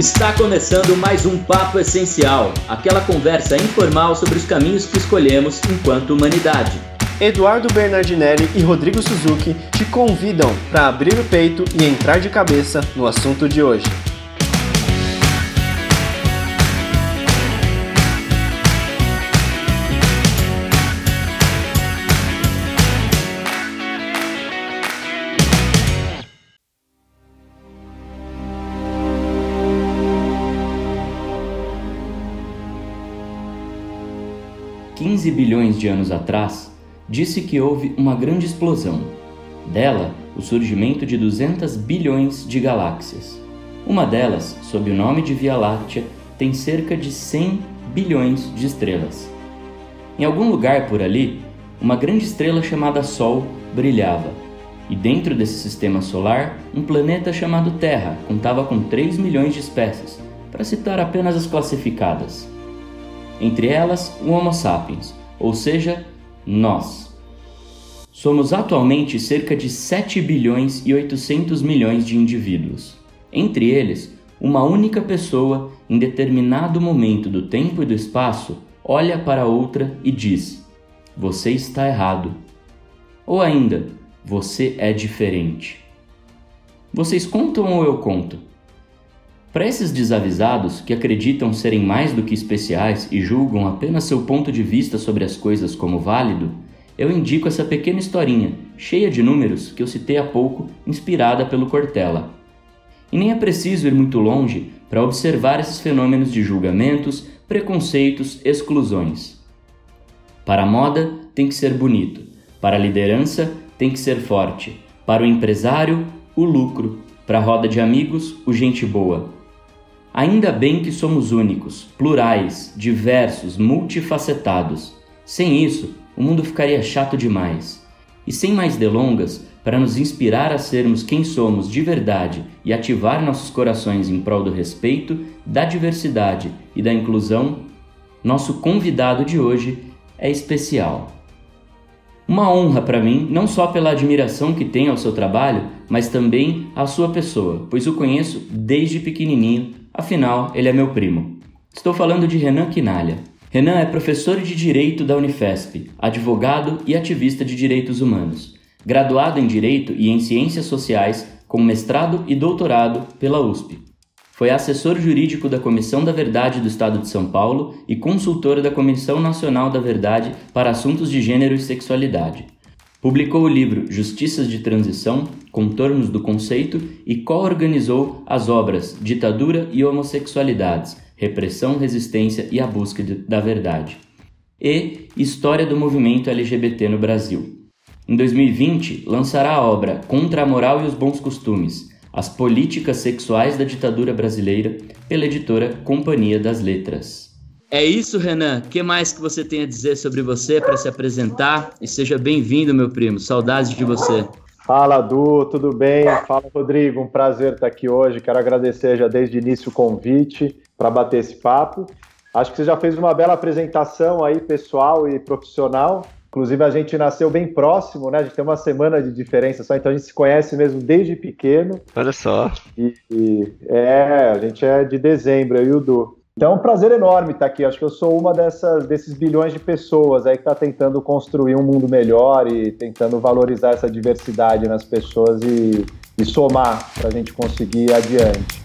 Está começando mais um Papo Essencial, aquela conversa informal sobre os caminhos que escolhemos enquanto humanidade. Eduardo Bernardinelli e Rodrigo Suzuki te convidam para abrir o peito e entrar de cabeça no assunto de hoje. 15 bilhões de anos atrás, disse que houve uma grande explosão. Dela, o surgimento de 200 bilhões de galáxias. Uma delas, sob o nome de Via Láctea, tem cerca de 100 bilhões de estrelas. Em algum lugar por ali, uma grande estrela chamada Sol brilhava, e dentro desse sistema solar, um planeta chamado Terra contava com 3 milhões de espécies, para citar apenas as classificadas entre elas o Homo sapiens, ou seja, nós. Somos atualmente cerca de 7 bilhões e 800 milhões de indivíduos. Entre eles, uma única pessoa, em determinado momento do tempo e do espaço, olha para outra e diz: Você está errado. Ou ainda, você é diferente. Vocês contam ou eu conto? Para esses desavisados que acreditam serem mais do que especiais e julgam apenas seu ponto de vista sobre as coisas como válido, eu indico essa pequena historinha, cheia de números, que eu citei há pouco, inspirada pelo Cortella. E nem é preciso ir muito longe para observar esses fenômenos de julgamentos, preconceitos, exclusões. Para a moda, tem que ser bonito. Para a liderança, tem que ser forte. Para o empresário, o lucro. Para a roda de amigos, o gente boa. Ainda bem que somos únicos, plurais, diversos, multifacetados. Sem isso, o mundo ficaria chato demais. E sem mais delongas, para nos inspirar a sermos quem somos de verdade e ativar nossos corações em prol do respeito, da diversidade e da inclusão, nosso convidado de hoje é especial. Uma honra para mim, não só pela admiração que tenho ao seu trabalho, mas também à sua pessoa, pois o conheço desde pequenininho Afinal, ele é meu primo. Estou falando de Renan Quinalha. Renan é professor de Direito da Unifesp, advogado e ativista de direitos humanos, graduado em Direito e em Ciências Sociais, com mestrado e doutorado pela USP. Foi assessor jurídico da Comissão da Verdade do Estado de São Paulo e consultor da Comissão Nacional da Verdade para Assuntos de Gênero e Sexualidade. Publicou o livro Justiças de Transição, Contornos do Conceito e co-organizou as obras Ditadura e Homossexualidades, Repressão, Resistência e a Busca da Verdade, e História do Movimento LGBT no Brasil. Em 2020, lançará a obra Contra a Moral e os Bons Costumes, As Políticas Sexuais da Ditadura Brasileira, pela editora Companhia das Letras. É isso, Renan. O que mais que você tem a dizer sobre você para se apresentar? E seja bem-vindo, meu primo. Saudades de você. Fala, Du, tudo bem? Fala, Rodrigo. Um prazer estar aqui hoje. Quero agradecer já desde o início o convite para bater esse papo. Acho que você já fez uma bela apresentação aí, pessoal e profissional. Inclusive, a gente nasceu bem próximo, né? A gente tem uma semana de diferença só, então a gente se conhece mesmo desde pequeno. Olha só. E, e é, a gente é de dezembro, eu e o Du. Então é um prazer enorme estar aqui. Acho que eu sou uma dessas, desses bilhões de pessoas aí que está tentando construir um mundo melhor e tentando valorizar essa diversidade nas pessoas e, e somar para a gente conseguir ir adiante.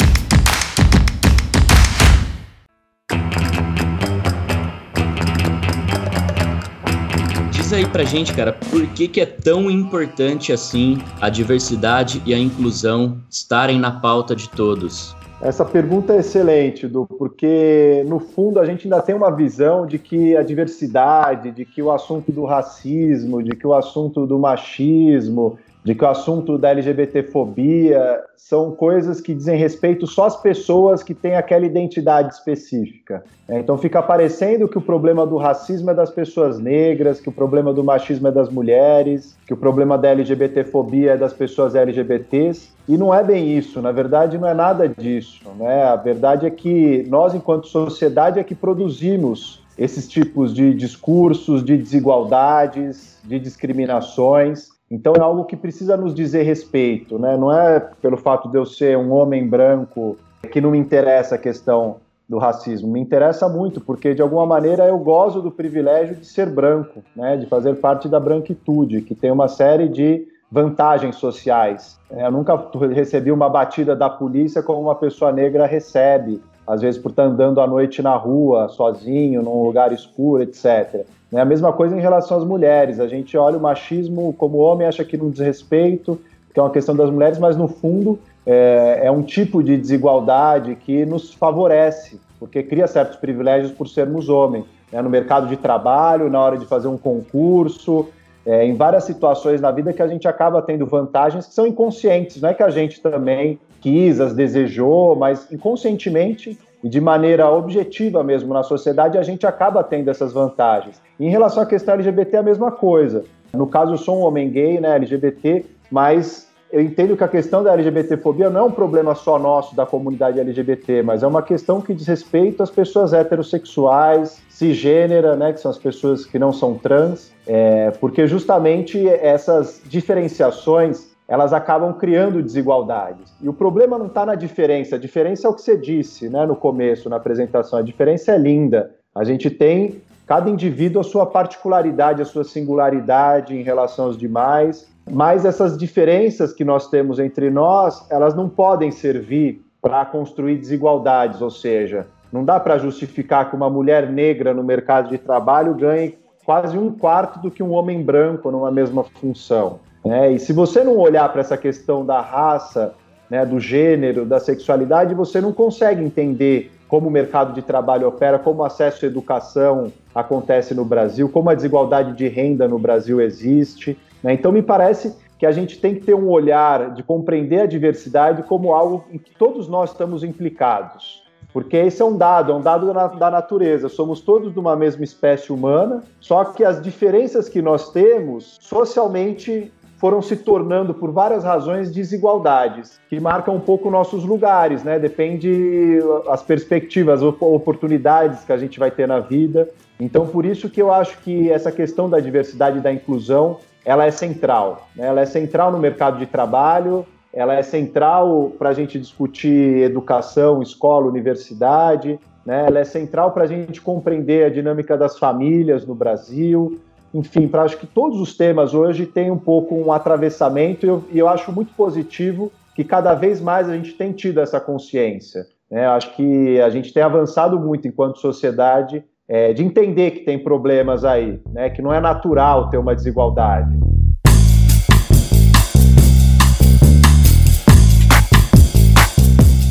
Aí pra gente, cara, por que, que é tão importante assim a diversidade e a inclusão estarem na pauta de todos? Essa pergunta é excelente, Du, porque no fundo a gente ainda tem uma visão de que a diversidade, de que o assunto do racismo, de que o assunto do machismo, de que o assunto da LGBTfobia são coisas que dizem respeito só às pessoas que têm aquela identidade específica. É, então fica parecendo que o problema do racismo é das pessoas negras, que o problema do machismo é das mulheres, que o problema da LGBTfobia é das pessoas LGBTs, e não é bem isso, na verdade não é nada disso. Né? A verdade é que nós, enquanto sociedade, é que produzimos esses tipos de discursos, de desigualdades, de discriminações, então é algo que precisa nos dizer respeito, né? Não é pelo fato de eu ser um homem branco que não me interessa a questão do racismo. Me interessa muito, porque de alguma maneira eu gozo do privilégio de ser branco, né, de fazer parte da branquitude, que tem uma série de vantagens sociais. Eu nunca recebi uma batida da polícia como uma pessoa negra recebe, às vezes por estar andando à noite na rua, sozinho, num lugar escuro, etc. É a mesma coisa em relação às mulheres. A gente olha o machismo como homem, acha que não desrespeito, que é uma questão das mulheres, mas no fundo é, é um tipo de desigualdade que nos favorece, porque cria certos privilégios por sermos homens. Né? No mercado de trabalho, na hora de fazer um concurso, é, em várias situações na vida que a gente acaba tendo vantagens que são inconscientes, não é que a gente também quis, as desejou, mas inconscientemente e de maneira objetiva mesmo na sociedade a gente acaba tendo essas vantagens. em relação à questão LGBT é a mesma coisa. No caso eu sou um homem gay, né, LGBT, mas eu entendo que a questão da LGBTfobia não é um problema só nosso da comunidade LGBT, mas é uma questão que diz respeito às pessoas heterossexuais, cisgênera, né, que são as pessoas que não são trans, é, porque justamente essas diferenciações elas acabam criando desigualdades. E o problema não está na diferença, a diferença é o que você disse né, no começo, na apresentação, a diferença é linda. A gente tem cada indivíduo a sua particularidade, a sua singularidade em relação aos demais, mas essas diferenças que nós temos entre nós, elas não podem servir para construir desigualdades, ou seja, não dá para justificar que uma mulher negra no mercado de trabalho ganhe quase um quarto do que um homem branco numa mesma função. Né? E se você não olhar para essa questão da raça, né, do gênero, da sexualidade, você não consegue entender como o mercado de trabalho opera, como o acesso à educação acontece no Brasil, como a desigualdade de renda no Brasil existe. Né? Então, me parece que a gente tem que ter um olhar de compreender a diversidade como algo em que todos nós estamos implicados. Porque esse é um dado, é um dado da natureza. Somos todos de uma mesma espécie humana, só que as diferenças que nós temos socialmente foram se tornando, por várias razões, desigualdades, que marcam um pouco nossos lugares, né? Depende as perspectivas, as oportunidades que a gente vai ter na vida. Então, por isso que eu acho que essa questão da diversidade e da inclusão, ela é central. Né? Ela é central no mercado de trabalho, ela é central para a gente discutir educação, escola, universidade, né? ela é central para a gente compreender a dinâmica das famílias no Brasil, enfim, para acho que todos os temas hoje têm um pouco um atravessamento e eu, e eu acho muito positivo que cada vez mais a gente tem tido essa consciência. Né? Acho que a gente tem avançado muito enquanto sociedade é, de entender que tem problemas aí, né? que não é natural ter uma desigualdade.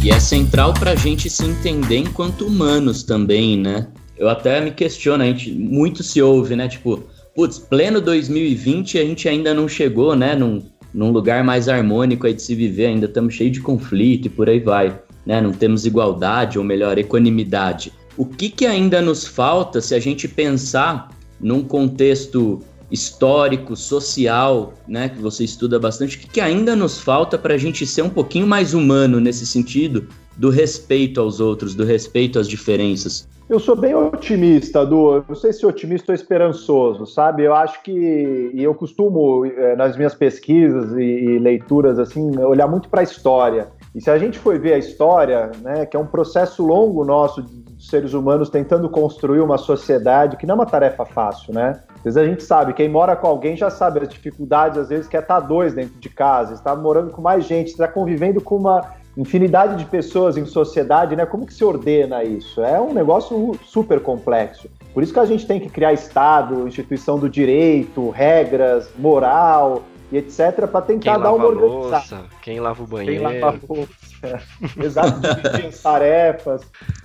E é central para a gente se entender enquanto humanos também, né? Eu até me questiono, a gente muito se ouve, né? Tipo, putz, pleno 2020 a gente ainda não chegou, né, num, num lugar mais harmônico aí de se viver, ainda estamos cheios de conflito e por aí vai, né, não temos igualdade, ou melhor, equanimidade. O que, que ainda nos falta se a gente pensar num contexto histórico, social, né, que você estuda bastante, o que, que ainda nos falta para a gente ser um pouquinho mais humano nesse sentido do respeito aos outros, do respeito às diferenças? Eu sou bem otimista, Du. Não sei se otimista ou esperançoso, sabe? Eu acho que. E eu costumo, eh, nas minhas pesquisas e, leituras, assim, olhar muito para a história. E se a gente for ver a história, né, que é um processo longo nosso de seres humanos tentando construir uma sociedade, que não é uma tarefa fácil, né? Às vezes a gente sabe, quem mora com alguém já sabe as dificuldades, às vezes quer estar tá dois dentro de casa, está morando com mais gente, está convivendo com uma infinidade de pessoas em sociedade, né? Como que se ordena isso? É um negócio super complexo. Por isso que a gente tem que criar Estado, instituição do direito, regras, moral e etc. para tentar dar uma organização. Quem lava o banheiro. Quem lava a louça. Exato, as tarefas.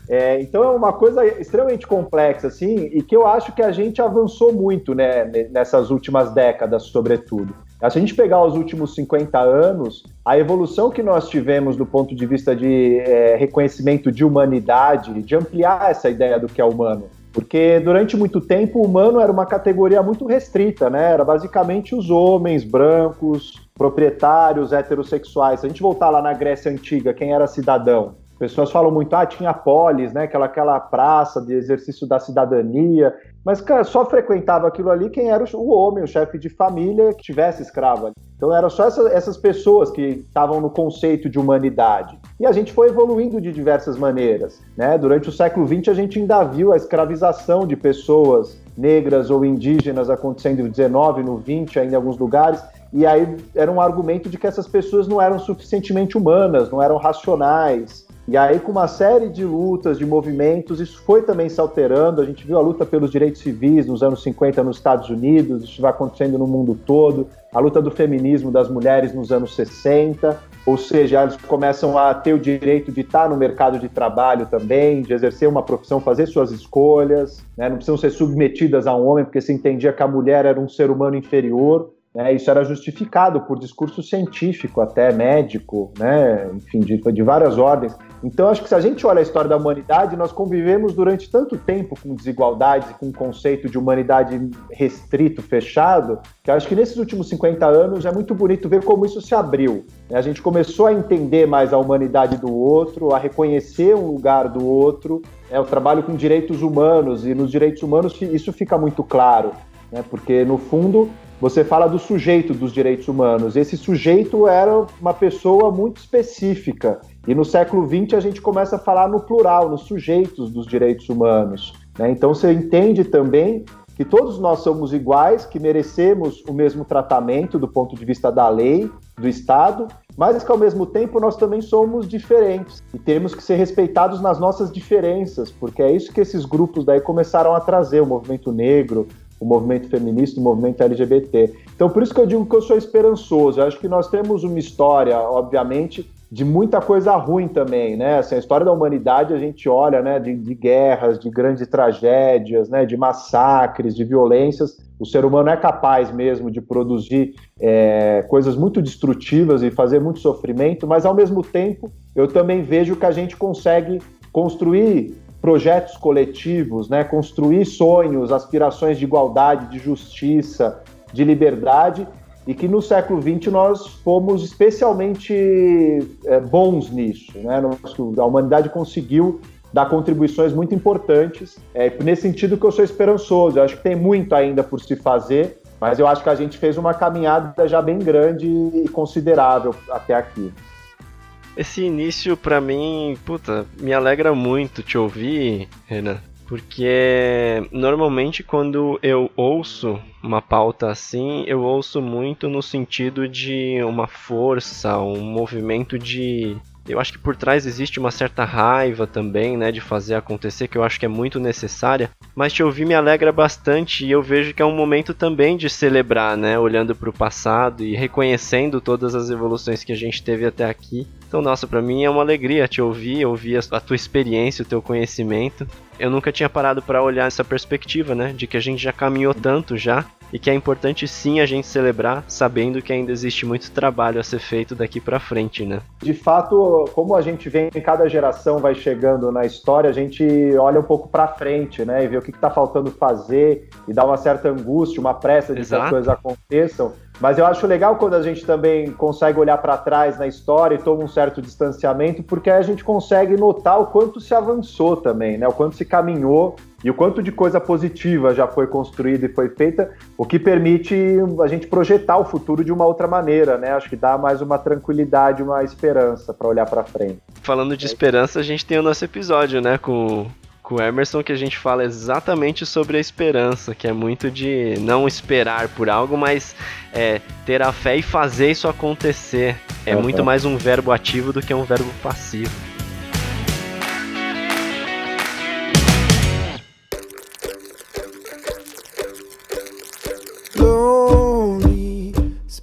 É, então é uma coisa extremamente complexa, assim, e que eu acho que a gente avançou muito né, nessas últimas décadas, sobretudo. Se a gente pegar os últimos 50 anos, a evolução que nós tivemos do ponto de vista de é, reconhecimento de humanidade, de ampliar essa ideia do que é humano. Porque durante muito tempo o humano era uma categoria muito restrita, né? Era basicamente os homens brancos, proprietários, heterossexuais. Se a gente voltar lá na Grécia Antiga, quem era cidadão? Pessoas falam muito, ah, tinha polis, né? Aquela, aquela praça de exercício da cidadania. Mas, cara, só frequentava aquilo ali quem era o homem, o chefe de família que tivesse escravo ali. Então eram só essa, essas pessoas que estavam no conceito de humanidade. E a gente foi evoluindo de diversas maneiras. Né? Durante o século XX, a gente ainda viu a escravização de pessoas negras ou indígenas acontecendo no 19, no 20, ainda em alguns lugares. E aí era um argumento de que essas pessoas não eram suficientemente humanas, não eram racionais. E aí, com uma série de lutas, de movimentos, isso foi também se alterando. A gente viu a luta pelos direitos civis nos anos 50 nos Estados Unidos, isso vai acontecendo no mundo todo. A luta do feminismo das mulheres nos anos 60, ou seja, elas começam a ter o direito de estar no mercado de trabalho também, de exercer uma profissão, fazer suas escolhas, né? não precisam ser submetidas a um homem, porque se entendia que a mulher era um ser humano inferior. Né? Isso era justificado por discurso científico, até médico, né? enfim, de, de várias ordens. Então, acho que se a gente olha a história da humanidade, nós convivemos durante tanto tempo com desigualdades, com um conceito de humanidade restrito, fechado, que acho que nesses últimos 50 anos é muito bonito ver como isso se abriu. Né? A gente começou a entender mais a humanidade do outro, a reconhecer um lugar do outro. É o trabalho com direitos humanos, e nos direitos humanos isso fica muito claro, né? porque no fundo você fala do sujeito dos direitos humanos. Esse sujeito era uma pessoa muito específica. E no século XX a gente começa a falar no plural, nos sujeitos dos direitos humanos. Né? Então você entende também que todos nós somos iguais, que merecemos o mesmo tratamento do ponto de vista da lei, do Estado, mas que ao mesmo tempo nós também somos diferentes e temos que ser respeitados nas nossas diferenças, porque é isso que esses grupos daí começaram a trazer, o movimento negro, o movimento feminista, o movimento LGBT. Então, por isso que eu digo que eu sou esperançoso. Eu acho que nós temos uma história, obviamente, de muita coisa ruim também, né? Assim, a história da humanidade a gente olha, né, de, de, guerras, de grandes tragédias, né, de massacres, de violências. O ser humano é capaz mesmo de produzir é, coisas muito destrutivas e fazer muito sofrimento, mas ao mesmo tempo eu também vejo que a gente consegue construir projetos coletivos, né, construir sonhos, aspirações de igualdade, de justiça, de liberdade, e que no século XX nós fomos especialmente é, bons nisso. Né? A humanidade conseguiu dar contribuições muito importantes. É nesse sentido que eu sou esperançoso. Eu acho que tem muito ainda por se fazer, mas eu acho que a gente fez uma caminhada já bem grande e considerável até aqui. Esse início, para mim, puta, me alegra muito te ouvir, Renan. Porque normalmente quando eu ouço uma pauta assim, eu ouço muito no sentido de uma força, um movimento de eu acho que por trás existe uma certa raiva também, né, de fazer acontecer, que eu acho que é muito necessária. Mas te ouvir me alegra bastante e eu vejo que é um momento também de celebrar, né, olhando para o passado e reconhecendo todas as evoluções que a gente teve até aqui. Então, nossa, para mim é uma alegria te ouvir, ouvir a tua experiência, o teu conhecimento. Eu nunca tinha parado para olhar essa perspectiva, né, de que a gente já caminhou tanto já e que é importante sim a gente celebrar, sabendo que ainda existe muito trabalho a ser feito daqui para frente, né? De fato, como a gente vem, cada geração vai chegando na história, a gente olha um pouco para frente, né, e vê o que está faltando fazer e dá uma certa angústia, uma pressa de Exato. que as coisas aconteçam. Mas eu acho legal quando a gente também consegue olhar para trás na história e toma um certo distanciamento, porque aí a gente consegue notar o quanto se avançou também, né? O quanto se caminhou e o quanto de coisa positiva já foi construída e foi feita, o que permite a gente projetar o futuro de uma outra maneira, né? Acho que dá mais uma tranquilidade, uma esperança para olhar para frente. Falando de esperança, a gente tem o nosso episódio, né, com com o Emerson que a gente fala exatamente sobre a esperança, que é muito de não esperar por algo, mas é, ter a fé e fazer isso acontecer. É uhum. muito mais um verbo ativo do que um verbo passivo.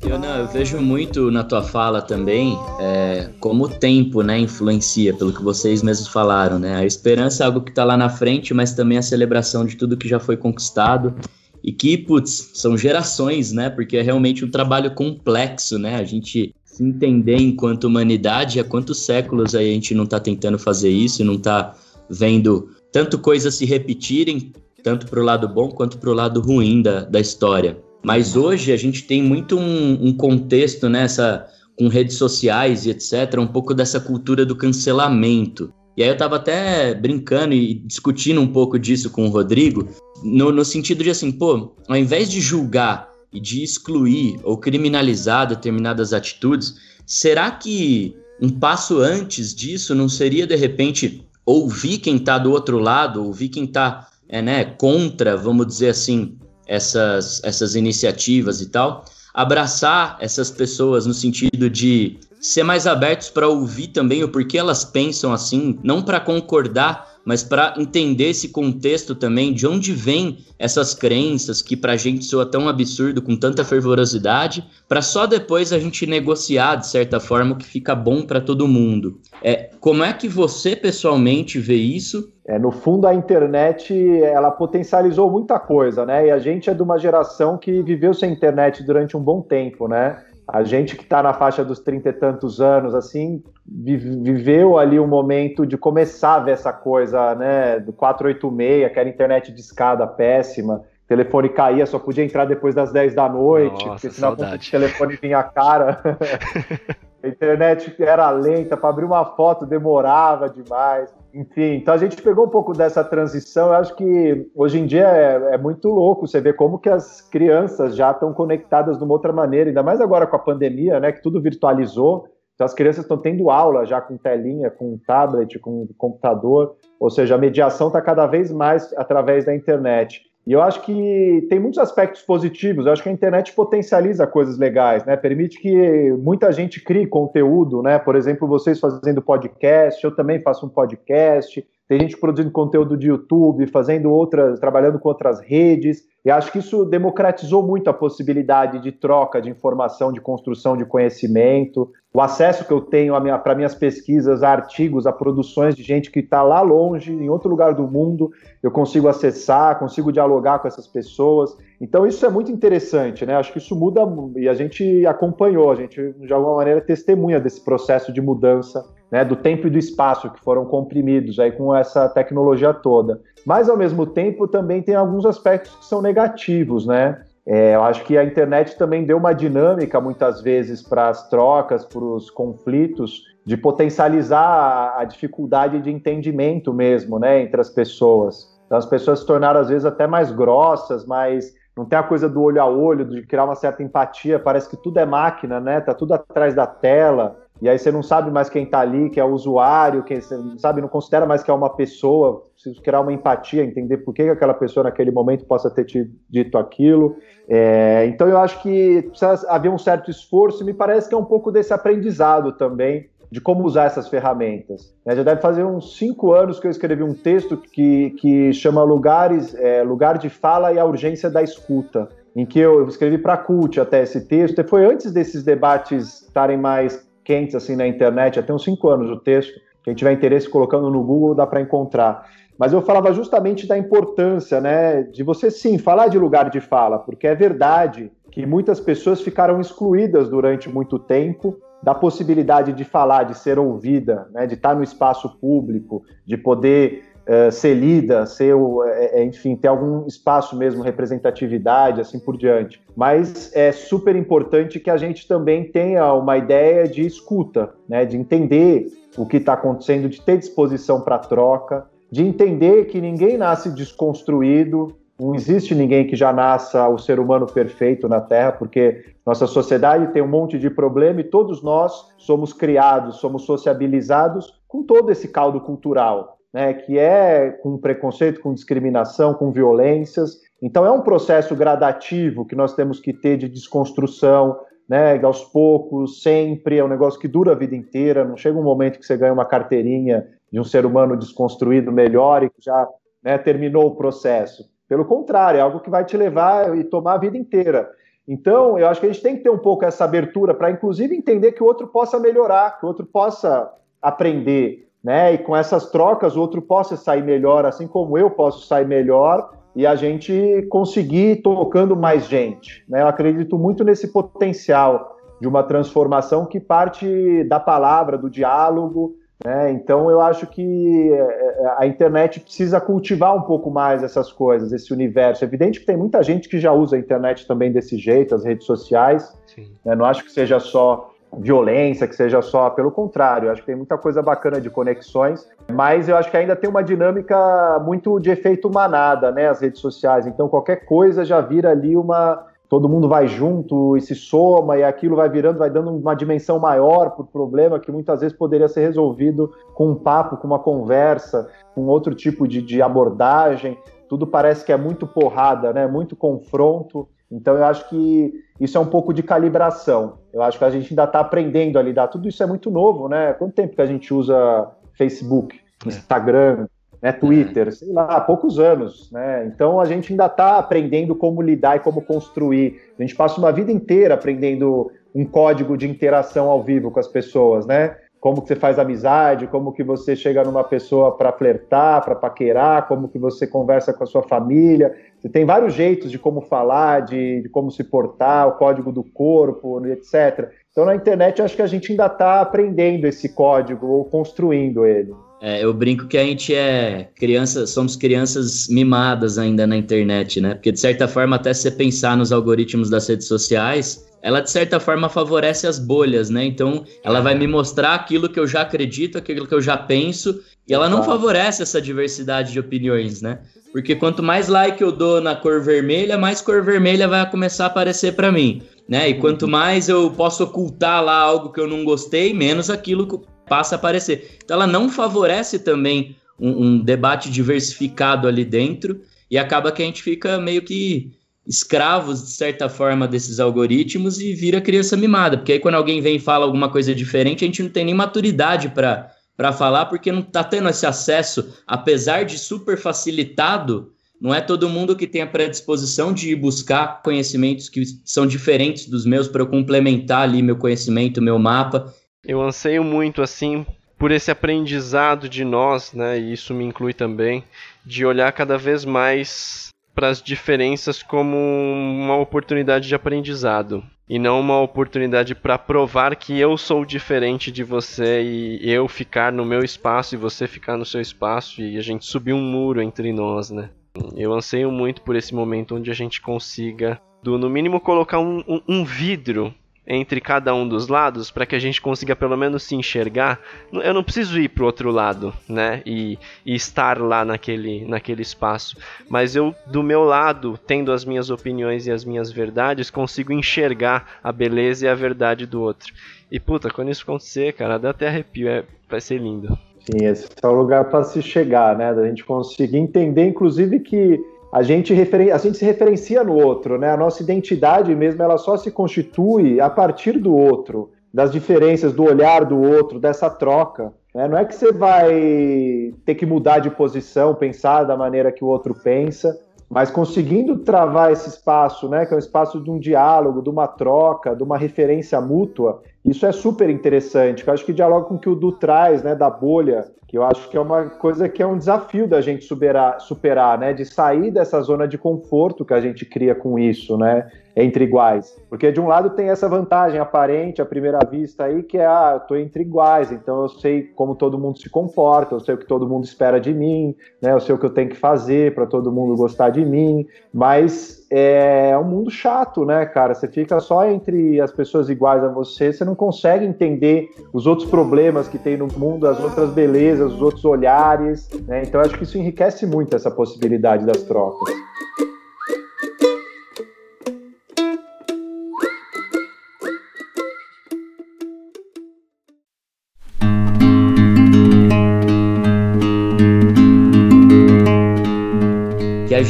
Eu vejo muito na tua fala também é, como o tempo né, influencia, pelo que vocês mesmos falaram. Né? A esperança é algo que está lá na frente, mas também a celebração de tudo que já foi conquistado. E que, putz, são gerações, né? Porque é realmente um trabalho complexo, né? A gente se entender enquanto humanidade, há quantos séculos aí a gente não está tentando fazer isso não está vendo tanto coisas se repetirem, tanto para o lado bom quanto para o lado ruim da, da história. Mas hoje a gente tem muito um, um contexto nessa né, com redes sociais e etc, um pouco dessa cultura do cancelamento. E aí eu tava até brincando e discutindo um pouco disso com o Rodrigo, no, no sentido de assim, pô, ao invés de julgar e de excluir ou criminalizar determinadas atitudes, será que um passo antes disso não seria, de repente, ouvir quem está do outro lado, ouvir quem está é, né, contra, vamos dizer assim, essas, essas iniciativas e tal, abraçar essas pessoas no sentido de ser mais abertos para ouvir também o porquê elas pensam assim, não para concordar, mas para entender esse contexto também, de onde vêm essas crenças que para a gente soa tão absurdo, com tanta fervorosidade, para só depois a gente negociar de certa forma o que fica bom para todo mundo. É, como é que você pessoalmente vê isso? É, no fundo, a internet ela potencializou muita coisa, né? E a gente é de uma geração que viveu sem internet durante um bom tempo, né? A gente que está na faixa dos trinta e tantos anos, assim, viveu ali um momento de começar a ver essa coisa, né, do 486, que era internet de escada péssima, o telefone caía, só podia entrar depois das 10 da noite, Nossa, porque senão o telefone vinha cara. a internet era lenta, para abrir uma foto demorava demais. Enfim, então a gente pegou um pouco dessa transição. Eu acho que hoje em dia é, é, muito louco você ver como que as crianças já estão conectadas de uma outra maneira, ainda mais agora com a pandemia, né? Que tudo virtualizou. Então as crianças estão tendo aula já com telinha, com tablet, com computador. Ou seja, a mediação está cada vez mais através da internet. E eu acho que tem muitos aspectos positivos. Eu acho que a internet potencializa coisas legais, né? Permite que muita gente crie conteúdo, né? Por exemplo, vocês fazendo podcast, eu também faço um podcast. Tem gente produzindo conteúdo de YouTube, fazendo outras, trabalhando com outras redes. E acho que isso democratizou muito a possibilidade de troca de informação, de construção de conhecimento, o acesso que eu tenho para minhas pesquisas, a artigos, a produções de gente que está lá longe, em outro lugar do mundo, eu consigo acessar, consigo dialogar com essas pessoas. Então isso é muito interessante, né? Acho que isso muda e a gente acompanhou, a gente de alguma maneira testemunha desse processo de mudança, né? Do tempo e do espaço que foram comprimidos aí com essa tecnologia toda. Mas, ao mesmo tempo, também tem alguns aspectos que são negativos, né? É, eu acho que a internet também deu uma dinâmica, muitas vezes, para as trocas, para os conflitos, de potencializar a, dificuldade de entendimento mesmo, né, entre as pessoas. Então, as pessoas se tornaram, às vezes, até mais grossas, mais. Não tem a coisa do olho a olho, de criar uma certa empatia, parece que tudo é máquina, né? Tá tudo atrás da tela. E aí você não sabe mais quem está ali, que é o usuário, quem sabe, não considera mais que é uma pessoa, preciso criar uma empatia, entender por que aquela pessoa naquele momento possa ter te dito aquilo. É, então eu acho que precisa haver um certo esforço e me parece que é um pouco desse aprendizado também de como usar essas ferramentas. É, já deve fazer uns cinco anos que eu escrevi um texto que, que chama Lugares, é, Lugar de Fala e a Urgência da Escuta, em que eu escrevi para a CULT até esse texto, e foi antes desses debates estarem mais quentes assim na internet, até uns cinco anos o texto. Quem tiver interesse colocando no Google dá para encontrar. Mas eu falava justamente da importância, né, de você sim falar de lugar de fala, porque é verdade que muitas pessoas ficaram excluídas durante muito tempo da possibilidade de falar, de ser ouvida, né, de estar no espaço público, de poder uh, ser lida, ser, uh, enfim, ter algum espaço mesmo, representatividade, assim por diante. Mas é super importante que a gente também tenha uma ideia de escuta, né, de entender o que está acontecendo, de ter disposição para troca, de entender que ninguém nasce desconstruído, não existe ninguém que já nasça o ser humano perfeito na Terra, porque nossa sociedade tem um monte de problema e todos nós somos criados, somos sociabilizados com todo esse caldo cultural, né, que é com preconceito, com discriminação, com violências. Então é um processo gradativo que nós temos que ter de desconstrução, né, aos poucos, sempre, é um negócio que dura a vida inteira, não chega um momento que você ganha uma carteirinha de um ser humano desconstruído melhor e que já né, terminou o processo. Pelo contrário, é algo que vai te levar e tomar a vida inteira. Então, eu acho que a gente tem que ter um pouco essa abertura para, inclusive, entender que o outro possa melhorar, que o outro possa aprender, né? E com essas trocas, o outro possa sair melhor, assim como eu posso sair melhor e a gente conseguir tocando mais gente. Né? Eu acredito muito nesse potencial de uma transformação que parte da palavra, do diálogo. Né? Então, eu acho que é, é, a internet precisa cultivar um pouco mais essas coisas, esse universo. É evidente que tem muita gente que já usa a internet também desse jeito, as redes sociais. Né? Não acho que seja só violência, que seja só, pelo contrário, acho que tem muita coisa bacana de conexões, mas eu acho que ainda tem uma dinâmica muito de efeito manada, né, as redes sociais, então qualquer coisa já vira ali uma, todo mundo vai junto e se soma, e aquilo vai virando, vai dando uma dimensão maior para o problema que muitas vezes poderia ser resolvido com um papo, com uma conversa, com outro tipo de, de abordagem. Tudo parece que é muito porrada, né? muito confronto. Então eu acho que isso é um pouco de calibração. Eu acho que a gente ainda está aprendendo a lidar. Tudo isso é muito novo, né? Quanto tempo que a gente usa Facebook, é. Instagram, né, Twitter, sei lá, há poucos anos, né? Então a gente ainda está aprendendo como lidar e como construir. A gente passa uma vida inteira aprendendo um código de interação ao vivo com as pessoas, né? Como que você faz amizade, como que você chega numa pessoa para flertar, para paquerar, como que você conversa com a sua família. Você tem vários jeitos de como falar, de, de como se portar, o código do corpo, etc. Então na internet acho que a gente ainda está aprendendo esse código ou construindo ele. É, eu brinco que a gente é criança, somos crianças mimadas ainda na internet, né? Porque de certa forma, até se você pensar nos algoritmos das redes sociais, ela de certa forma favorece as bolhas, né? Então, ela vai me mostrar aquilo que eu já acredito, aquilo que eu já penso, e ela não favorece essa diversidade de opiniões, né? Porque quanto mais like eu dou na cor vermelha, mais cor vermelha vai começar a aparecer para mim, né? E quanto uhum. mais eu posso ocultar lá algo que eu não gostei, menos aquilo passa a aparecer. Então ela não favorece também um, um, debate diversificado ali dentro e acaba que a gente fica meio que escravos, de certa forma, desses algoritmos e vira criança mimada. Porque aí quando alguém vem e fala alguma coisa diferente, a gente não tem nem maturidade para falar porque não está tendo esse acesso, apesar de super facilitado, não é todo mundo que tem a predisposição de buscar conhecimentos que são diferentes dos meus para eu complementar ali meu conhecimento, meu mapa. Eu anseio muito assim por esse aprendizado de nós, né, e isso me inclui também, de olhar cada vez mais para as diferenças como uma oportunidade de aprendizado e não uma oportunidade para provar que eu sou diferente de você e eu ficar no meu espaço e você ficar no seu espaço e a gente subir um muro entre nós, né? Eu anseio muito por esse momento onde a gente consiga, do, no mínimo, colocar um, um, um vidro entre cada um dos lados para que a gente consiga pelo menos se enxergar. Eu não preciso ir para o outro lado, né? E, e, estar lá naquele, naquele espaço. Mas eu, do meu lado, tendo as minhas opiniões e as minhas verdades, consigo enxergar a beleza e a verdade do outro. E puta, quando isso acontecer, cara, dá até arrepio. É, vai ser lindo. Sim, esse é o lugar para se chegar, né? Da gente conseguir entender, inclusive, que a gente, referen a gente se referencia no outro, né? A nossa identidade mesmo, ela só se constitui a partir do outro, das diferenças do olhar do outro, dessa troca. Né? Não é que você vai ter que mudar de posição, pensar da maneira que o outro pensa, mas conseguindo travar esse espaço, né, que é um espaço de um diálogo, de uma troca, de uma referência mútua, isso é super interessante. Eu acho que dialoga com o que o Du traz, né, da bolha, que eu acho que é uma coisa que é um desafio da gente superar, superar, né, de sair dessa zona de conforto que a gente cria com isso, né, entre iguais. Porque de um lado tem essa vantagem aparente, à primeira vista aí, que é, ah, eu tô entre iguais, então eu sei como todo mundo se comporta, eu sei o que todo mundo espera de mim, né, eu sei o que eu tenho que fazer para todo mundo gostar de mim, mas é um mundo chato, né, cara? Você fica só entre as pessoas iguais a você, você não consegue entender os outros problemas que tem no mundo, as outras belezas, os outros olhares, né? Então acho que isso enriquece muito essa possibilidade das trocas.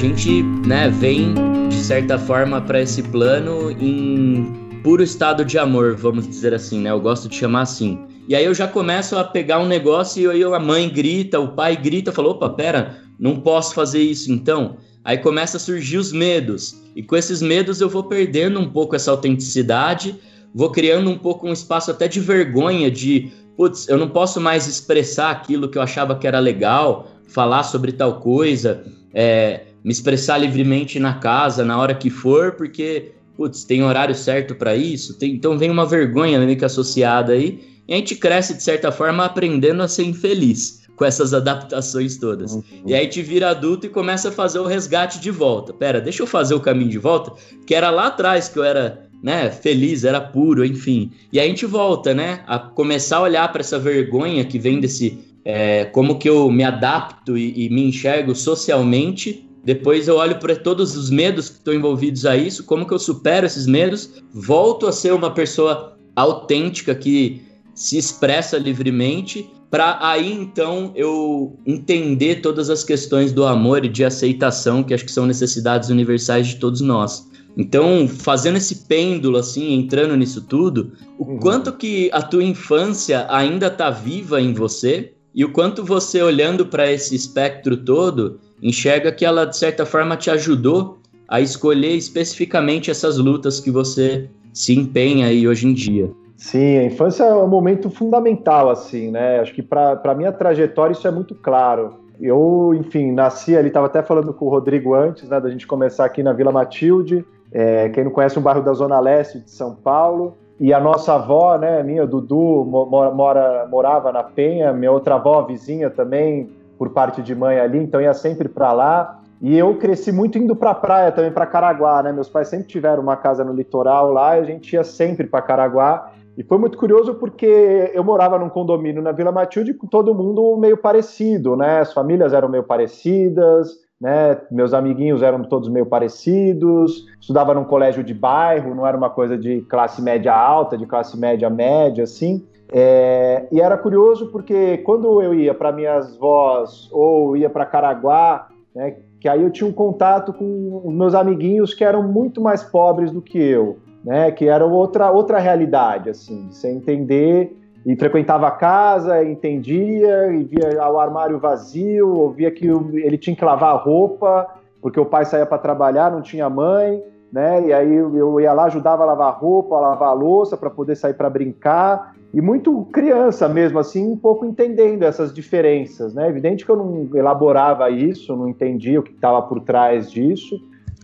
Gente, né, vem de certa forma para esse plano em puro estado de amor, vamos dizer assim, né? Eu gosto de chamar assim. E aí eu já começo a pegar um negócio e aí a mãe grita, o pai grita, falou, opa, pera, não posso fazer isso então. Aí começa a surgir os medos. E com esses medos eu vou perdendo um pouco essa autenticidade, vou criando um pouco um espaço até de vergonha, de, putz, eu não posso mais expressar aquilo que eu achava que era legal, falar sobre tal coisa, é, me expressar livremente na casa, na hora que for, porque putz, tem horário certo para isso, tem, então vem uma vergonha meio que associada aí, e a gente cresce de certa forma aprendendo a ser infeliz com essas adaptações todas. Uhum. E aí te vira adulto e começa a fazer o resgate de volta. Pera, deixa eu fazer o caminho de volta, que era lá atrás que eu era, né, feliz, era puro, enfim. E aí a gente volta, né, a começar a olhar para essa vergonha que vem desse é, como que eu me adapto e, e me enxergo socialmente depois eu olho para todos os medos que estão envolvidos a isso, como que eu supero esses medos, volto a ser uma pessoa autêntica que se expressa livremente, para aí então eu entender todas as questões do amor e de aceitação, que acho que são necessidades universais de todos nós. Então, fazendo esse pêndulo assim, entrando nisso tudo, o uhum. quanto que a tua infância ainda está viva em você e o quanto você olhando para esse espectro todo, enxerga que ela de certa forma te ajudou a escolher especificamente essas lutas que você se empenha aí hoje em dia. Sim, a infância é um momento fundamental, assim, né? Acho que para minha trajetória isso é muito claro. Eu, enfim, nasci ali, estava até falando com o Rodrigo antes, né, da gente começar aqui na Vila Matilde. É, quem não conhece o bairro da Zona Leste de São Paulo. E a nossa avó, né, minha, Dudu, mora, morava na Penha, minha outra avó, vizinha também, por parte de mãe ali, então ia sempre para lá. E eu cresci muito indo para a praia também, para Caraguá, né? Meus pais sempre tiveram uma casa no litoral lá e a gente ia sempre para Caraguá. E foi muito curioso porque eu morava num condomínio na Vila Matilde com todo mundo meio parecido, né? As famílias eram meio parecidas, né? Meus amiguinhos eram todos meio parecidos. Estudava num colégio de bairro, não era uma coisa de classe média alta, de classe média média, assim. É, e era curioso porque quando eu ia para minhas vós ou ia para Caraguá, né? Que aí eu tinha um contato com os meus amiguinhos que eram muito mais pobres do que eu né? Que era outra, outra realidade, assim, você entender e frequentava a casa, entendia, e via o armário vazio, ouvia que ele tinha que lavar a roupa, porque o pai saía para trabalhar, não tinha mãe, né? E aí eu ia lá, ajudava a lavar a roupa, a lavar a louça para poder sair para brincar. E muito criança mesmo, assim, um pouco entendendo essas diferenças, né? Evidente que eu não elaborava isso, não entendia o que estava por trás disso,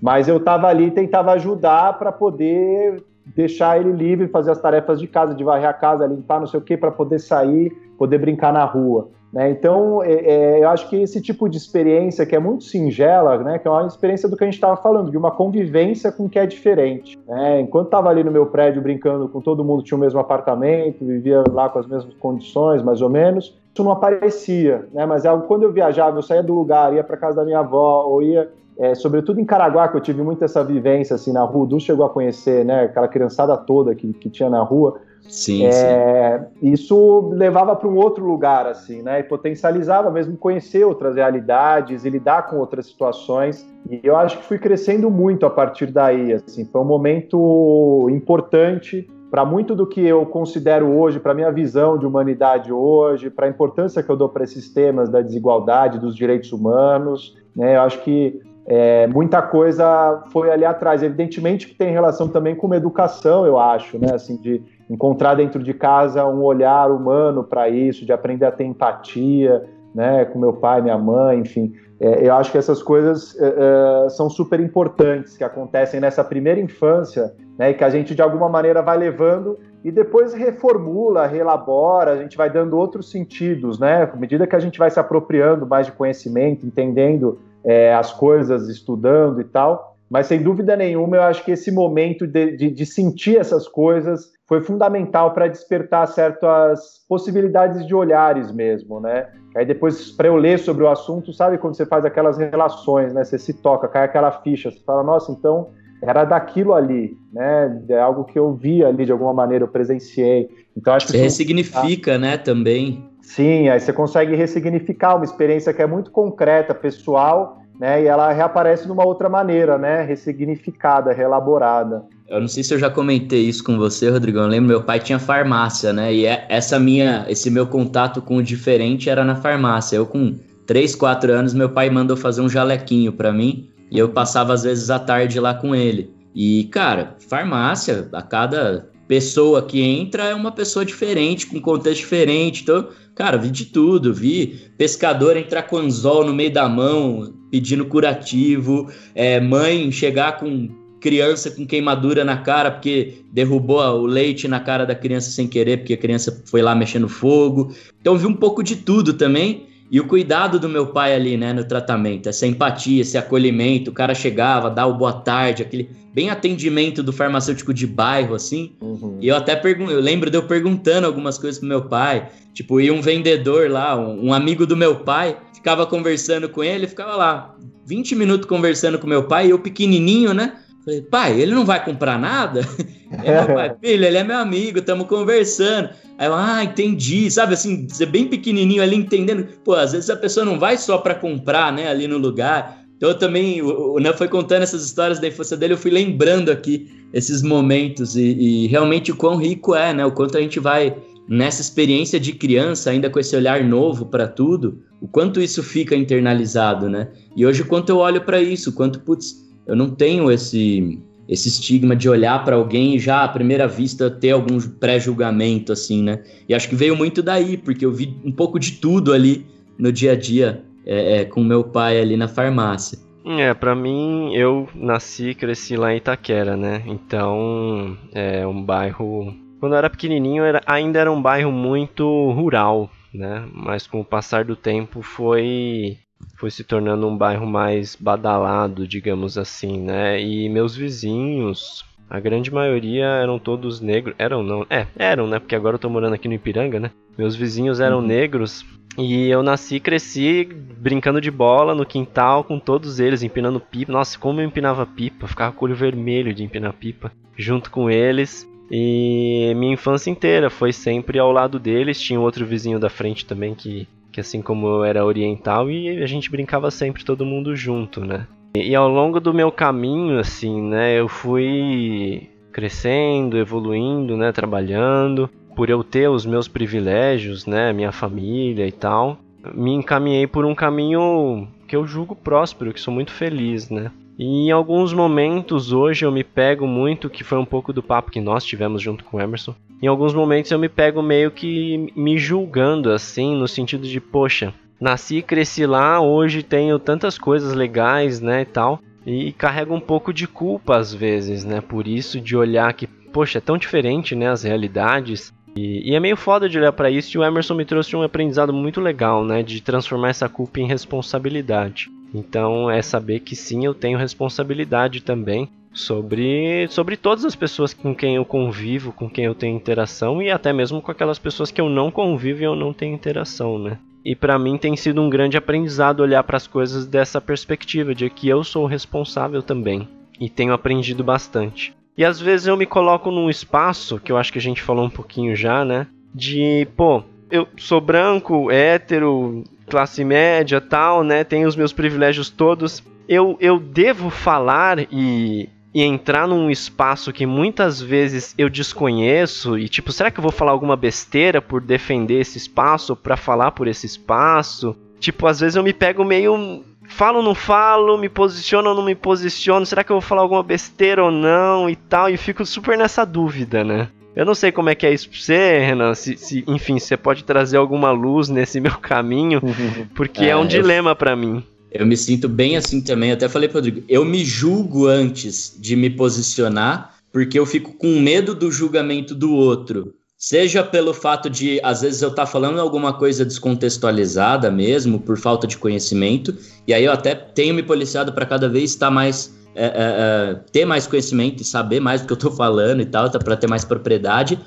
mas eu estava ali e tentava ajudar para poder deixar ele livre, fazer as tarefas de casa, de varrer a casa, limpar, não sei o quê, para poder sair, poder brincar na rua. Né? Então, é, é, eu acho que esse tipo de experiência, que é muito singela, né, que é uma experiência do que a gente estava falando, de uma convivência com o que é diferente. Né? Enquanto estava ali no meu prédio brincando com todo mundo, tinha o mesmo apartamento, vivia lá com as mesmas condições, mais ou menos, isso não aparecia. Né? Mas é quando eu viajava, eu saía do lugar, ia para casa da minha avó, ou ia é, sobretudo em Caraguá, que eu tive muito essa vivência assim na rua, o Du chegou a conhecer, né, aquela criançada toda que, que tinha na rua. Sim, é, sim. Isso levava para um outro lugar, assim, né, e potencializava mesmo conhecer outras realidades e lidar com outras situações. E eu acho que fui crescendo muito a partir daí, assim, foi um momento importante para muito do que eu considero hoje, para minha visão de humanidade hoje, para a importância que eu dou para esses temas da desigualdade, dos direitos humanos, né? Eu acho que é, muita coisa foi ali atrás. Evidentemente que tem relação também com educação, eu acho, né? Assim, de encontrar dentro de casa um olhar humano para isso, de aprender a ter empatia, né? Com meu pai, minha mãe, enfim. É, eu acho que essas coisas é, é são super importantes que acontecem nessa primeira infância, né? E que a gente de alguma maneira vai levando e depois reformula, relabora, a gente vai dando outros sentidos, né? À medida que a gente vai se apropriando mais de conhecimento, entendendo é, as coisas, estudando e tal. Mas sem dúvida nenhuma, eu acho que esse momento de, de, de sentir essas coisas foi fundamental para despertar certas possibilidades de olhares mesmo, né? Aí depois, para eu ler sobre o assunto, sabe quando você faz aquelas relações, né? Você se toca, cai aquela ficha, você fala, nossa, então era daquilo ali, né? É algo que eu vi ali de alguma maneira, eu presenciei. Então acho que você ressignifica, né? Também. Sim, aí você consegue ressignificar uma experiência que é muito concreta, pessoal, né? E ela reaparece de uma outra maneira, né? Ressignificada, reelaborada. Eu não sei se eu já comentei isso com você, Rodrigo. Eu lembro meu pai tinha farmácia, né? E é, essa minha, esse meu contato com o diferente era na farmácia. Eu com 3, 4 anos, meu pai mandou fazer um jalequinho para mim e eu passava às vezes à tarde lá com ele. E, cara, farmácia, a cada pessoa que entra é uma pessoa diferente, com contexto diferente. Então, cara, vi de tudo. Vi pescador entrar com anzol no meio da mão, pedindo curativo. É, mãe chegar com criança com queimadura na cara porque derrubou o leite na cara da criança sem querer, porque a criança foi lá mexendo fogo. Então, vi um pouco de tudo também. E o cuidado do meu pai ali, né, no tratamento, essa empatia, esse acolhimento, o cara chegava, dava o boa tarde, aquele bem atendimento do farmacêutico de bairro, assim. Uhum. E eu até pergunto, eu lembro de eu perguntando algumas coisas pro meu pai, tipo, ia um vendedor lá, um, um amigo do meu pai, ficava conversando com ele, ficava lá, 20 minutos conversando com meu pai, eu pequenininho, né? Falei, pai, ele não vai comprar nada? É, meu pai, filho, ele é meu amigo, estamos conversando. Aí eu, ah, entendi, sabe assim, ser bem pequenininho ali entendendo. Pô, às vezes a pessoa não vai só para comprar, né, ali no lugar. Então eu também, o Nan foi contando essas histórias da infância dele, eu fui lembrando aqui esses momentos e, e realmente o quão rico é, né? O quanto a gente vai nessa experiência de criança, ainda com esse olhar novo para tudo, o quanto isso fica internalizado, né? E hoje, o quanto eu olho para isso, o quanto, putz, eu não tenho esse esse estigma de olhar para alguém e já à primeira vista ter algum pré-julgamento, assim, né? E acho que veio muito daí, porque eu vi um pouco de tudo ali no dia a dia é, é, com meu pai ali na farmácia. É, para mim, eu nasci e cresci lá em Itaquera, né? Então, é um bairro. Quando eu era pequenininho, era, ainda era um bairro muito rural, né? Mas com o passar do tempo foi foi se tornando um bairro mais badalado, digamos assim, né? E meus vizinhos, a grande maioria eram todos negros. Eram não, é, eram, né? Porque agora eu tô morando aqui no Ipiranga, né? Meus vizinhos eram uhum. negros e eu nasci e cresci brincando de bola no quintal com todos eles, empinando pipa. Nossa, como eu empinava pipa, ficava com o olho vermelho de empinar pipa junto com eles. E minha infância inteira foi sempre ao lado deles. Tinha outro vizinho da frente também que que assim como eu era oriental e a gente brincava sempre todo mundo junto, né? E, e ao longo do meu caminho, assim, né, eu fui crescendo, evoluindo, né, trabalhando, por eu ter os meus privilégios, né, minha família e tal, me encaminhei por um caminho que eu julgo próspero, que sou muito feliz, né? E em alguns momentos hoje eu me pego muito, que foi um pouco do papo que nós tivemos junto com o Emerson. Em alguns momentos eu me pego meio que me julgando assim, no sentido de, poxa, nasci e cresci lá, hoje tenho tantas coisas legais, né, e tal. E carrego um pouco de culpa às vezes, né, por isso de olhar que, poxa, é tão diferente, né, as realidades. E, e é meio foda de olhar para isso e o Emerson me trouxe um aprendizado muito legal, né, de transformar essa culpa em responsabilidade. Então é saber que sim, eu tenho responsabilidade também sobre, sobre todas as pessoas com quem eu convivo, com quem eu tenho interação e até mesmo com aquelas pessoas que eu não convivo e eu não tenho interação, né? E para mim tem sido um grande aprendizado olhar para as coisas dessa perspectiva de que eu sou responsável também e tenho aprendido bastante. E às vezes eu me coloco num espaço que eu acho que a gente falou um pouquinho já, né? De, pô, eu sou branco, hétero, classe média, tal, né? Tenho os meus privilégios todos. Eu, eu devo falar e, e entrar num espaço que muitas vezes eu desconheço e tipo, será que eu vou falar alguma besteira por defender esse espaço, para falar por esse espaço? Tipo, às vezes eu me pego meio falo ou não falo, me posiciono ou não me posiciono, será que eu vou falar alguma besteira ou não e tal, e fico super nessa dúvida, né? Eu não sei como é que é isso pra você, Renan. Se, se enfim, você pode trazer alguma luz nesse meu caminho, porque é, é um dilema para mim. Eu me sinto bem assim também. Eu até falei pro Rodrigo, eu me julgo antes de me posicionar, porque eu fico com medo do julgamento do outro. Seja pelo fato de, às vezes, eu estar tá falando alguma coisa descontextualizada mesmo, por falta de conhecimento, e aí eu até tenho me policiado para cada vez estar mais é, é, é, ter mais conhecimento e saber mais do que eu estou falando e tal, tá, para ter mais propriedade.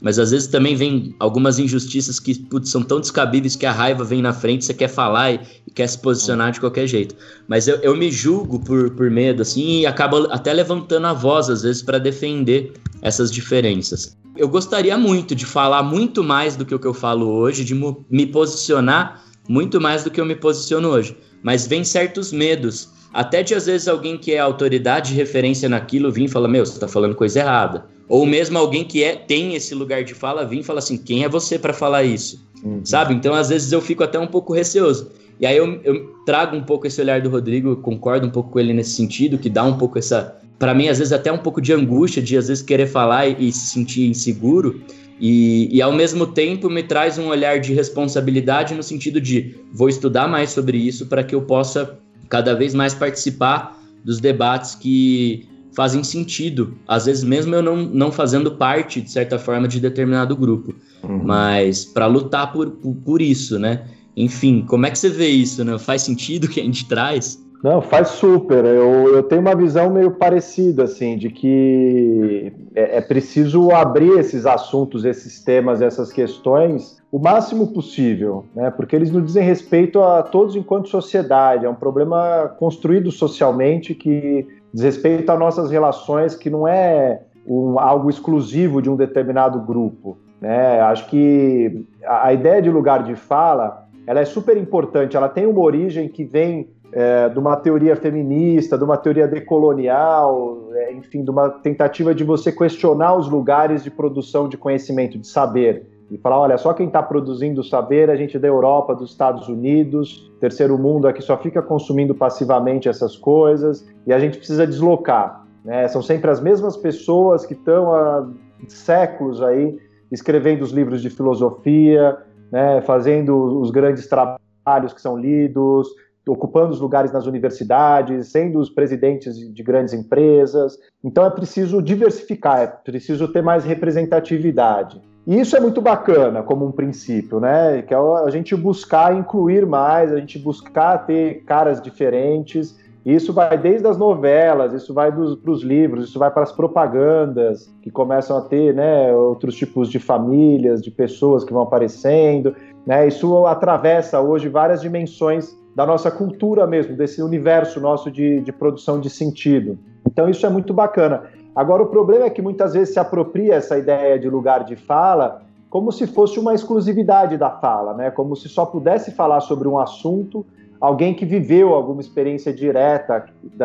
Mas às vezes também vem algumas injustiças que putz, são tão descabíveis que a raiva vem na frente, você quer falar e, e quer se posicionar de qualquer jeito. Mas eu, eu me julgo por, por medo, assim, e acabo até levantando a voz, às vezes, para defender essas diferenças. Eu gostaria muito de falar muito mais do que o que eu falo hoje, de me posicionar muito mais do que eu me posiciono hoje. Mas vem certos medos até de às vezes alguém que é autoridade de referência naquilo vir e fala: Meu, você tá falando coisa errada. Ou mesmo alguém que é, tem esse lugar de fala vir e fala assim: Quem é você para falar isso? Uhum. Sabe? Então às vezes eu fico até um pouco receoso. E aí eu, eu trago um pouco esse olhar do Rodrigo, concordo um pouco com ele nesse sentido, que dá um pouco essa. para mim, às vezes, até um pouco de angústia, de às vezes querer falar e, e se sentir inseguro. E, e, ao mesmo tempo me traz um olhar de responsabilidade no sentido de vou estudar mais sobre isso para que eu possa cada vez mais participar dos debates que fazem sentido, às vezes mesmo eu não, não fazendo parte, de certa forma, de determinado grupo, uhum. mas para lutar por, por, por, isso, né? Enfim, como é que você vê isso, né? Faz sentido que a gente traz? Não, faz super. Eu, eu tenho uma visão meio parecida, assim, de que é, é preciso abrir esses assuntos, esses temas, essas questões o máximo possível, né? Porque eles nos dizem respeito a todos enquanto sociedade. É um problema construído socialmente que diz respeito a nossas relações, que não é um, algo exclusivo de um determinado grupo. Né? Acho que a, a ideia de lugar de fala ela é super importante. Ela tem uma origem que vem é, de uma teoria feminista, de uma teoria decolonial, é, enfim, de uma tentativa de você questionar os lugares de produção de conhecimento, de saber e falar, olha, só quem está produzindo saber a gente da Europa, dos Estados Unidos, terceiro mundo aqui só fica consumindo passivamente essas coisas e a gente precisa deslocar. Né? São sempre as mesmas pessoas que estão há séculos aí escrevendo os livros de filosofia, né? fazendo os grandes trabalhos que são lidos, ocupando os lugares nas universidades, sendo os presidentes de grandes empresas. Então é preciso diversificar, é preciso ter mais representatividade. E isso é muito bacana como um princípio, né? Que é a gente buscar incluir mais, a gente buscar ter caras diferentes. Isso vai desde as novelas, isso vai para os livros, isso vai para as propagandas, que começam a ter né, outros tipos de famílias, de pessoas que vão aparecendo. Né? Isso atravessa hoje várias dimensões da nossa cultura mesmo, desse universo nosso de, de produção de sentido. Então, isso é muito bacana. Agora, o problema é que muitas vezes se apropria essa ideia de lugar de fala como se fosse uma exclusividade da fala, né? como se só pudesse falar sobre um assunto alguém que viveu alguma experiência direta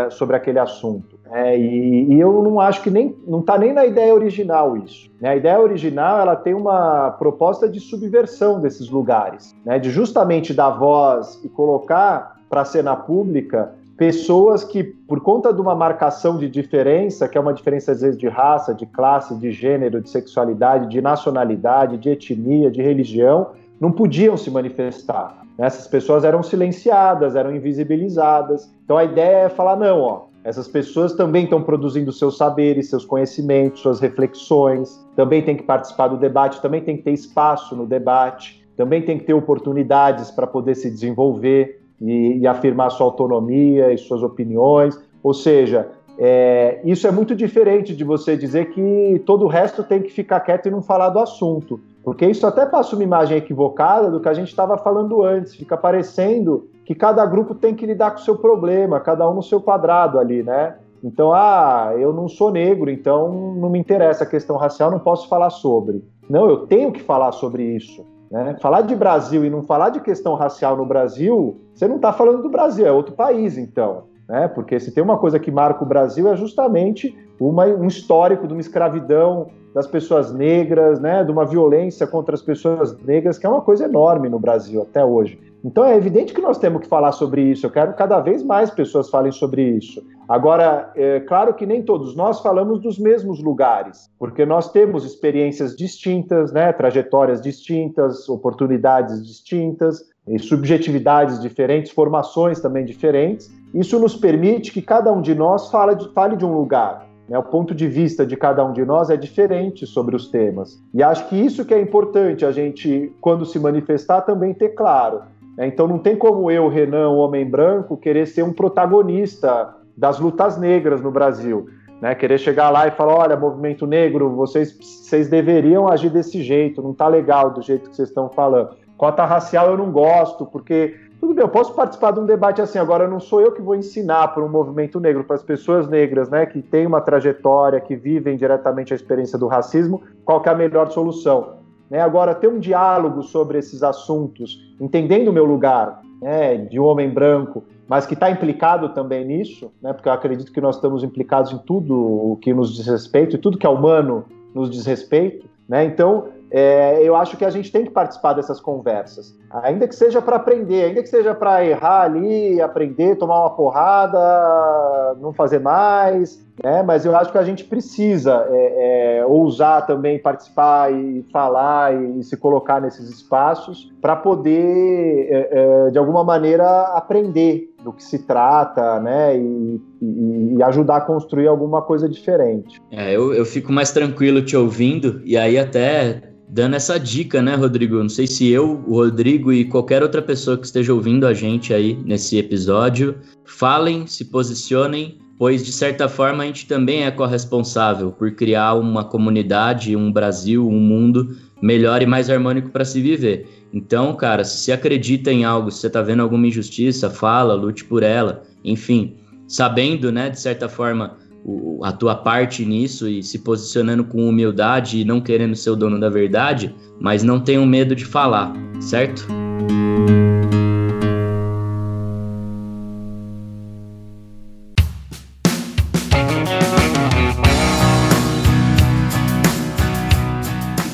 sobre aquele assunto. É, e, e, eu não acho que nem não está nem na ideia original isso. Né? A ideia original ela tem uma proposta de subversão desses lugares, né? de justamente dar voz e colocar para a cena pública pessoas que, por conta de uma marcação de diferença, que é uma diferença às vezes de raça, de classe, de gênero, de sexualidade, de nacionalidade, de etnia, de religião, não podiam se manifestar. Essas pessoas eram silenciadas, eram invisibilizadas. Então a ideia é falar: não, ó, essas pessoas também estão produzindo seus saberes, seus conhecimentos, suas reflexões, também tem que participar do debate, também tem que ter espaço no debate, também tem que ter oportunidades para poder se desenvolver e, e afirmar sua autonomia e suas opiniões. Ou seja, é, isso é muito diferente de você dizer que todo o resto tem que ficar quieto e não falar do assunto. Porque isso até passa uma imagem equivocada do que a gente estava falando antes. Fica parecendo que cada grupo tem que lidar com o seu problema, cada um no seu quadrado ali, né? Então, ah, eu não sou negro, então não me interessa a questão racial, não posso falar sobre. Não, eu tenho que falar sobre isso. Né? Falar de Brasil e não falar de questão racial no Brasil, você não está falando do Brasil, é outro país, então. Né? Porque se tem uma coisa que marca o Brasil é justamente uma, um histórico de uma escravidão das pessoas negras, né? de uma violência contra as pessoas negras, que é uma coisa enorme no Brasil até hoje. Então é evidente que nós temos que falar sobre isso. Eu quero que cada vez mais pessoas falem sobre isso. Agora, é claro que nem todos nós falamos dos mesmos lugares, porque nós temos experiências distintas, né, trajetórias distintas, oportunidades distintas, subjetividades diferentes, formações também diferentes. Isso nos permite que cada um de nós fale de, fale de um lugar. Né? O ponto de vista de cada um de nós é diferente sobre os temas. E acho que isso que é importante a gente, quando se manifestar, também ter claro. Né? Então não tem como eu, Renan, homem branco, querer ser um protagonista das lutas negras no Brasil. Né, querer chegar lá e falar, olha, movimento negro, vocês, vocês deveriam agir desse jeito, não tá legal do jeito que vocês estão falando. Cota racial eu não gosto, porque tudo bem, eu posso participar de um debate assim, agora não sou eu que vou ensinar para um movimento negro, para as pessoas negras, né, que têm uma trajetória, que vivem diretamente a experiência do racismo, qual é a melhor solução. Né? Agora, ter um diálogo sobre esses assuntos, entendendo o meu lugar né, de homem branco, mas que está implicado também nisso, né, porque eu acredito que nós estamos implicados em tudo o que nos diz respeito, e tudo que é humano nos diz respeito. Né? Então, é, eu acho que a gente tem que participar dessas conversas, ainda que seja para aprender, ainda que seja para errar ali, aprender, tomar uma porrada, não fazer mais, né? Mas eu acho que a gente precisa é, é, ousar também participar e falar e, e se colocar nesses espaços para poder, é, é, de alguma maneira, aprender do que se trata, né? E, e, e ajudar a construir alguma coisa diferente. É, eu, eu fico mais tranquilo te ouvindo, e aí até dando essa dica, né, Rodrigo? Não sei se eu, o Rodrigo e qualquer outra pessoa que esteja ouvindo a gente aí nesse episódio, falem, se posicionem, pois de certa forma a gente também é corresponsável por criar uma comunidade, um Brasil, um mundo melhor e mais harmônico para se viver. Então, cara, se você acredita em algo, se você está vendo alguma injustiça, fala, lute por ela, enfim, sabendo, né, de certa forma, o, a tua parte nisso e se posicionando com humildade e não querendo ser o dono da verdade, mas não tenham medo de falar, certo?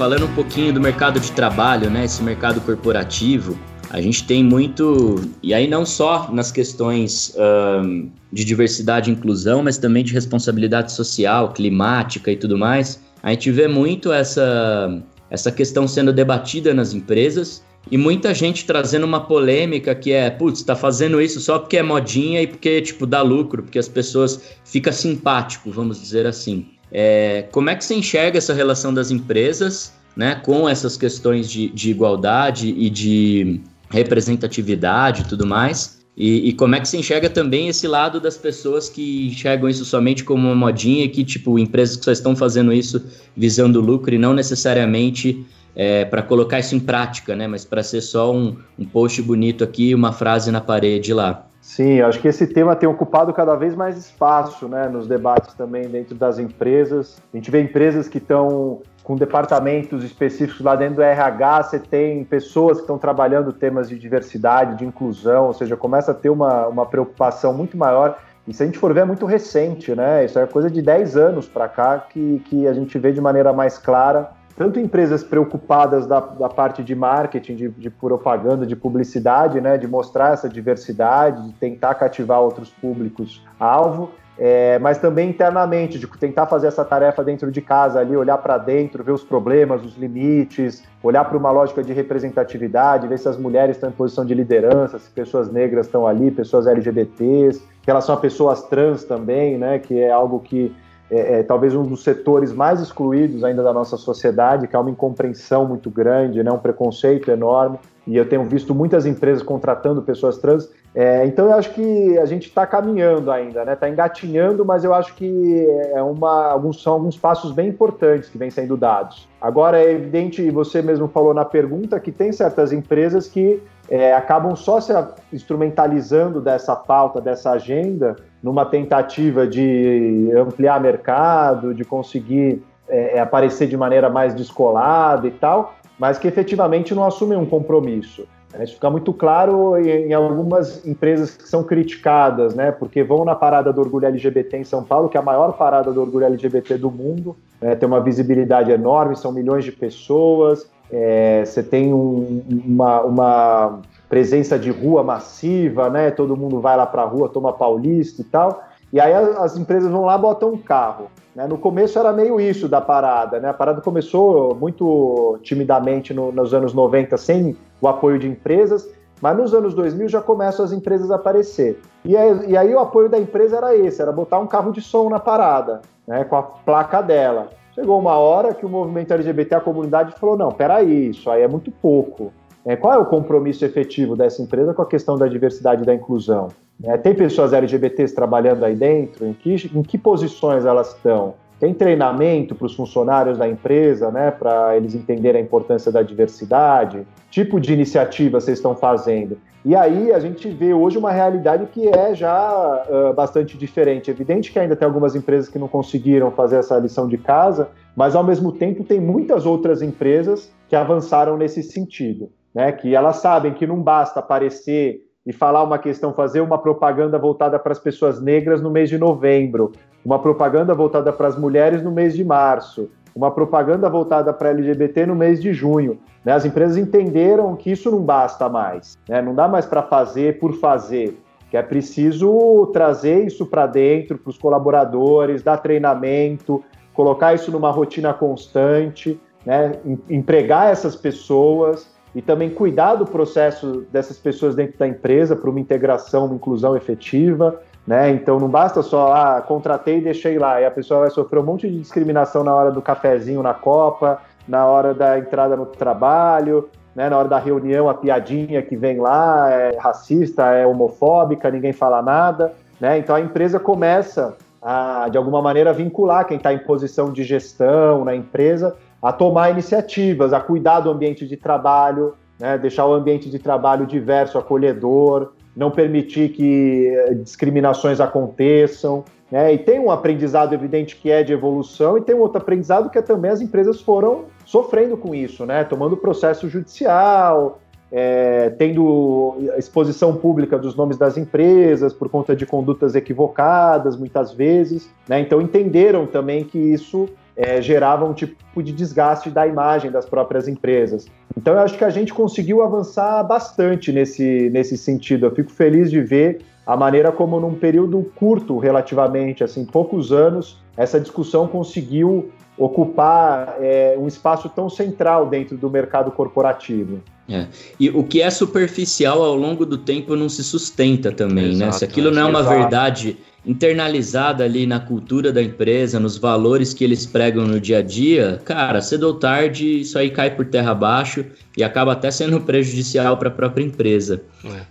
Falando um pouquinho do mercado de trabalho, né? Esse mercado corporativo, a gente tem muito, e aí não só nas questões um, de diversidade e inclusão, mas também de responsabilidade social, climática e tudo mais. A gente vê muito essa, essa questão sendo debatida nas empresas e muita gente trazendo uma polêmica que é, putz, tá fazendo isso só porque é modinha e porque, tipo, dá lucro, porque as pessoas ficam simpático, vamos dizer assim. É, como é que você enxerga essa relação das empresas né, com essas questões de, de igualdade e de representatividade e tudo mais? E, e, como é que você enxerga também esse lado das pessoas que enxergam isso somente como uma modinha e que, tipo, empresas que só estão fazendo isso visando lucro e não necessariamente é, para colocar isso em prática, né? Mas para ser só um, um post bonito aqui, uma frase na parede lá. Sim, acho que esse tema tem ocupado cada vez mais espaço né, nos debates também dentro das empresas. A gente vê empresas que estão com departamentos específicos lá dentro do RH, você tem pessoas que estão trabalhando temas de diversidade, de inclusão, ou seja, começa a ter uma, uma preocupação muito maior. E se a gente for ver, é muito recente, né? Isso é coisa de 10 anos para cá que, que a gente vê de maneira mais clara tanto empresas preocupadas da, da parte de marketing, de, de, propaganda, de publicidade, né, de mostrar essa diversidade, de tentar cativar outros públicos-alvo, é, mas também internamente, de tentar fazer essa tarefa dentro de casa ali, olhar para dentro, ver os problemas, os limites, olhar para uma lógica de representatividade, ver se as mulheres estão em posição de liderança, se pessoas negras estão ali, pessoas LGBTs, em relação a pessoas trans também, né, que é algo que é, é, talvez um dos setores mais excluídos ainda da nossa sociedade, que há uma incompreensão muito grande, né, um preconceito enorme. E eu tenho visto muitas empresas contratando pessoas trans. É, então eu acho que a gente está caminhando ainda, né? Está engatinhando, mas eu acho que é uma, alguns, são alguns passos bem importantes que vêm sendo dados. Agora é evidente, e você mesmo falou na pergunta, que tem certas empresas que é, acabam só se instrumentalizando dessa pauta, dessa agenda, numa tentativa de ampliar mercado, de conseguir é, é, aparecer de maneira mais descolada e tal, mas que efetivamente não assumem um compromisso. Isso fica muito claro em, algumas empresas que são criticadas, né? Porque vão na parada do orgulho LGBT em São Paulo, que é a maior parada do orgulho LGBT do mundo, né? tem uma visibilidade enorme, são milhões de pessoas, é, você tem um, uma, uma, presença de rua massiva, né? Todo mundo vai lá para a rua, toma paulista e tal. E aí as empresas vão lá botam um carro. Né? No começo era meio isso da parada, né? A parada começou muito timidamente no, nos anos 90, sem o apoio de empresas, mas nos anos 2000 já começam as empresas a aparecer. E aí, e aí o apoio da empresa era esse, era botar um carro de som na parada, né? Com a placa dela. Chegou uma hora que o movimento LGBT, a comunidade, falou: não, peraí, isso aí é muito pouco. É, qual é o compromisso efetivo dessa empresa com a questão da diversidade e da inclusão? É, tem pessoas LGBTs trabalhando aí dentro? Em que, em que posições elas estão? Tem treinamento para os funcionários da empresa, né, para eles entenderem a importância da diversidade? Tipo de iniciativa vocês estão fazendo? E aí a gente vê hoje uma realidade que é já uh, bastante diferente. É evidente que ainda tem algumas empresas que não conseguiram fazer essa lição de casa, mas ao mesmo tempo tem muitas outras empresas que avançaram nesse sentido, né? Que elas sabem que não basta aparecer e falar uma questão, fazer uma propaganda voltada para as pessoas negras no mês de novembro, uma propaganda voltada para as mulheres no mês de março, uma propaganda voltada para LGBT no mês de junho. Né? As empresas entenderam que isso não basta mais, né? não dá mais para fazer por fazer, que é preciso trazer isso para dentro, para os colaboradores, dar treinamento, colocar isso numa rotina constante, né? empregar essas pessoas e também cuidar do processo dessas pessoas dentro da empresa para uma integração, uma inclusão efetiva. Né? Então não basta só, ah, contratei e deixei lá, e a pessoa vai sofrer um monte de discriminação na hora do cafezinho na Copa, na hora da entrada no trabalho, né? na hora da reunião, a piadinha que vem lá é racista, é homofóbica, ninguém fala nada. Né? Então a empresa começa a, de alguma maneira, vincular quem está em posição de gestão na empresa a tomar iniciativas, a cuidar do ambiente de trabalho, né? deixar o ambiente de trabalho diverso, acolhedor, não permitir que eh, discriminações aconteçam. Né? E tem um aprendizado evidente que é de evolução, e tem um outro aprendizado que é também as empresas foram sofrendo com isso, né? tomando processo judicial, é, tendo exposição pública dos nomes das empresas por conta de condutas equivocadas, muitas vezes. Né? Então entenderam também que isso é, gerava um tipo de desgaste da imagem das próprias empresas. Então eu acho que a gente conseguiu avançar bastante nesse, nesse sentido. Eu fico feliz de ver a maneira como num período curto, relativamente, assim, poucos anos, essa discussão conseguiu ocupar é, um espaço tão central dentro do mercado corporativo. É. E o que é superficial ao longo do tempo não se sustenta também, exato, né? Se aquilo não é uma exato. verdade internalizada ali na cultura da empresa, nos valores que eles pregam no dia a dia, cara, cedo ou tarde isso aí cai por terra abaixo e acaba até sendo prejudicial para a própria empresa.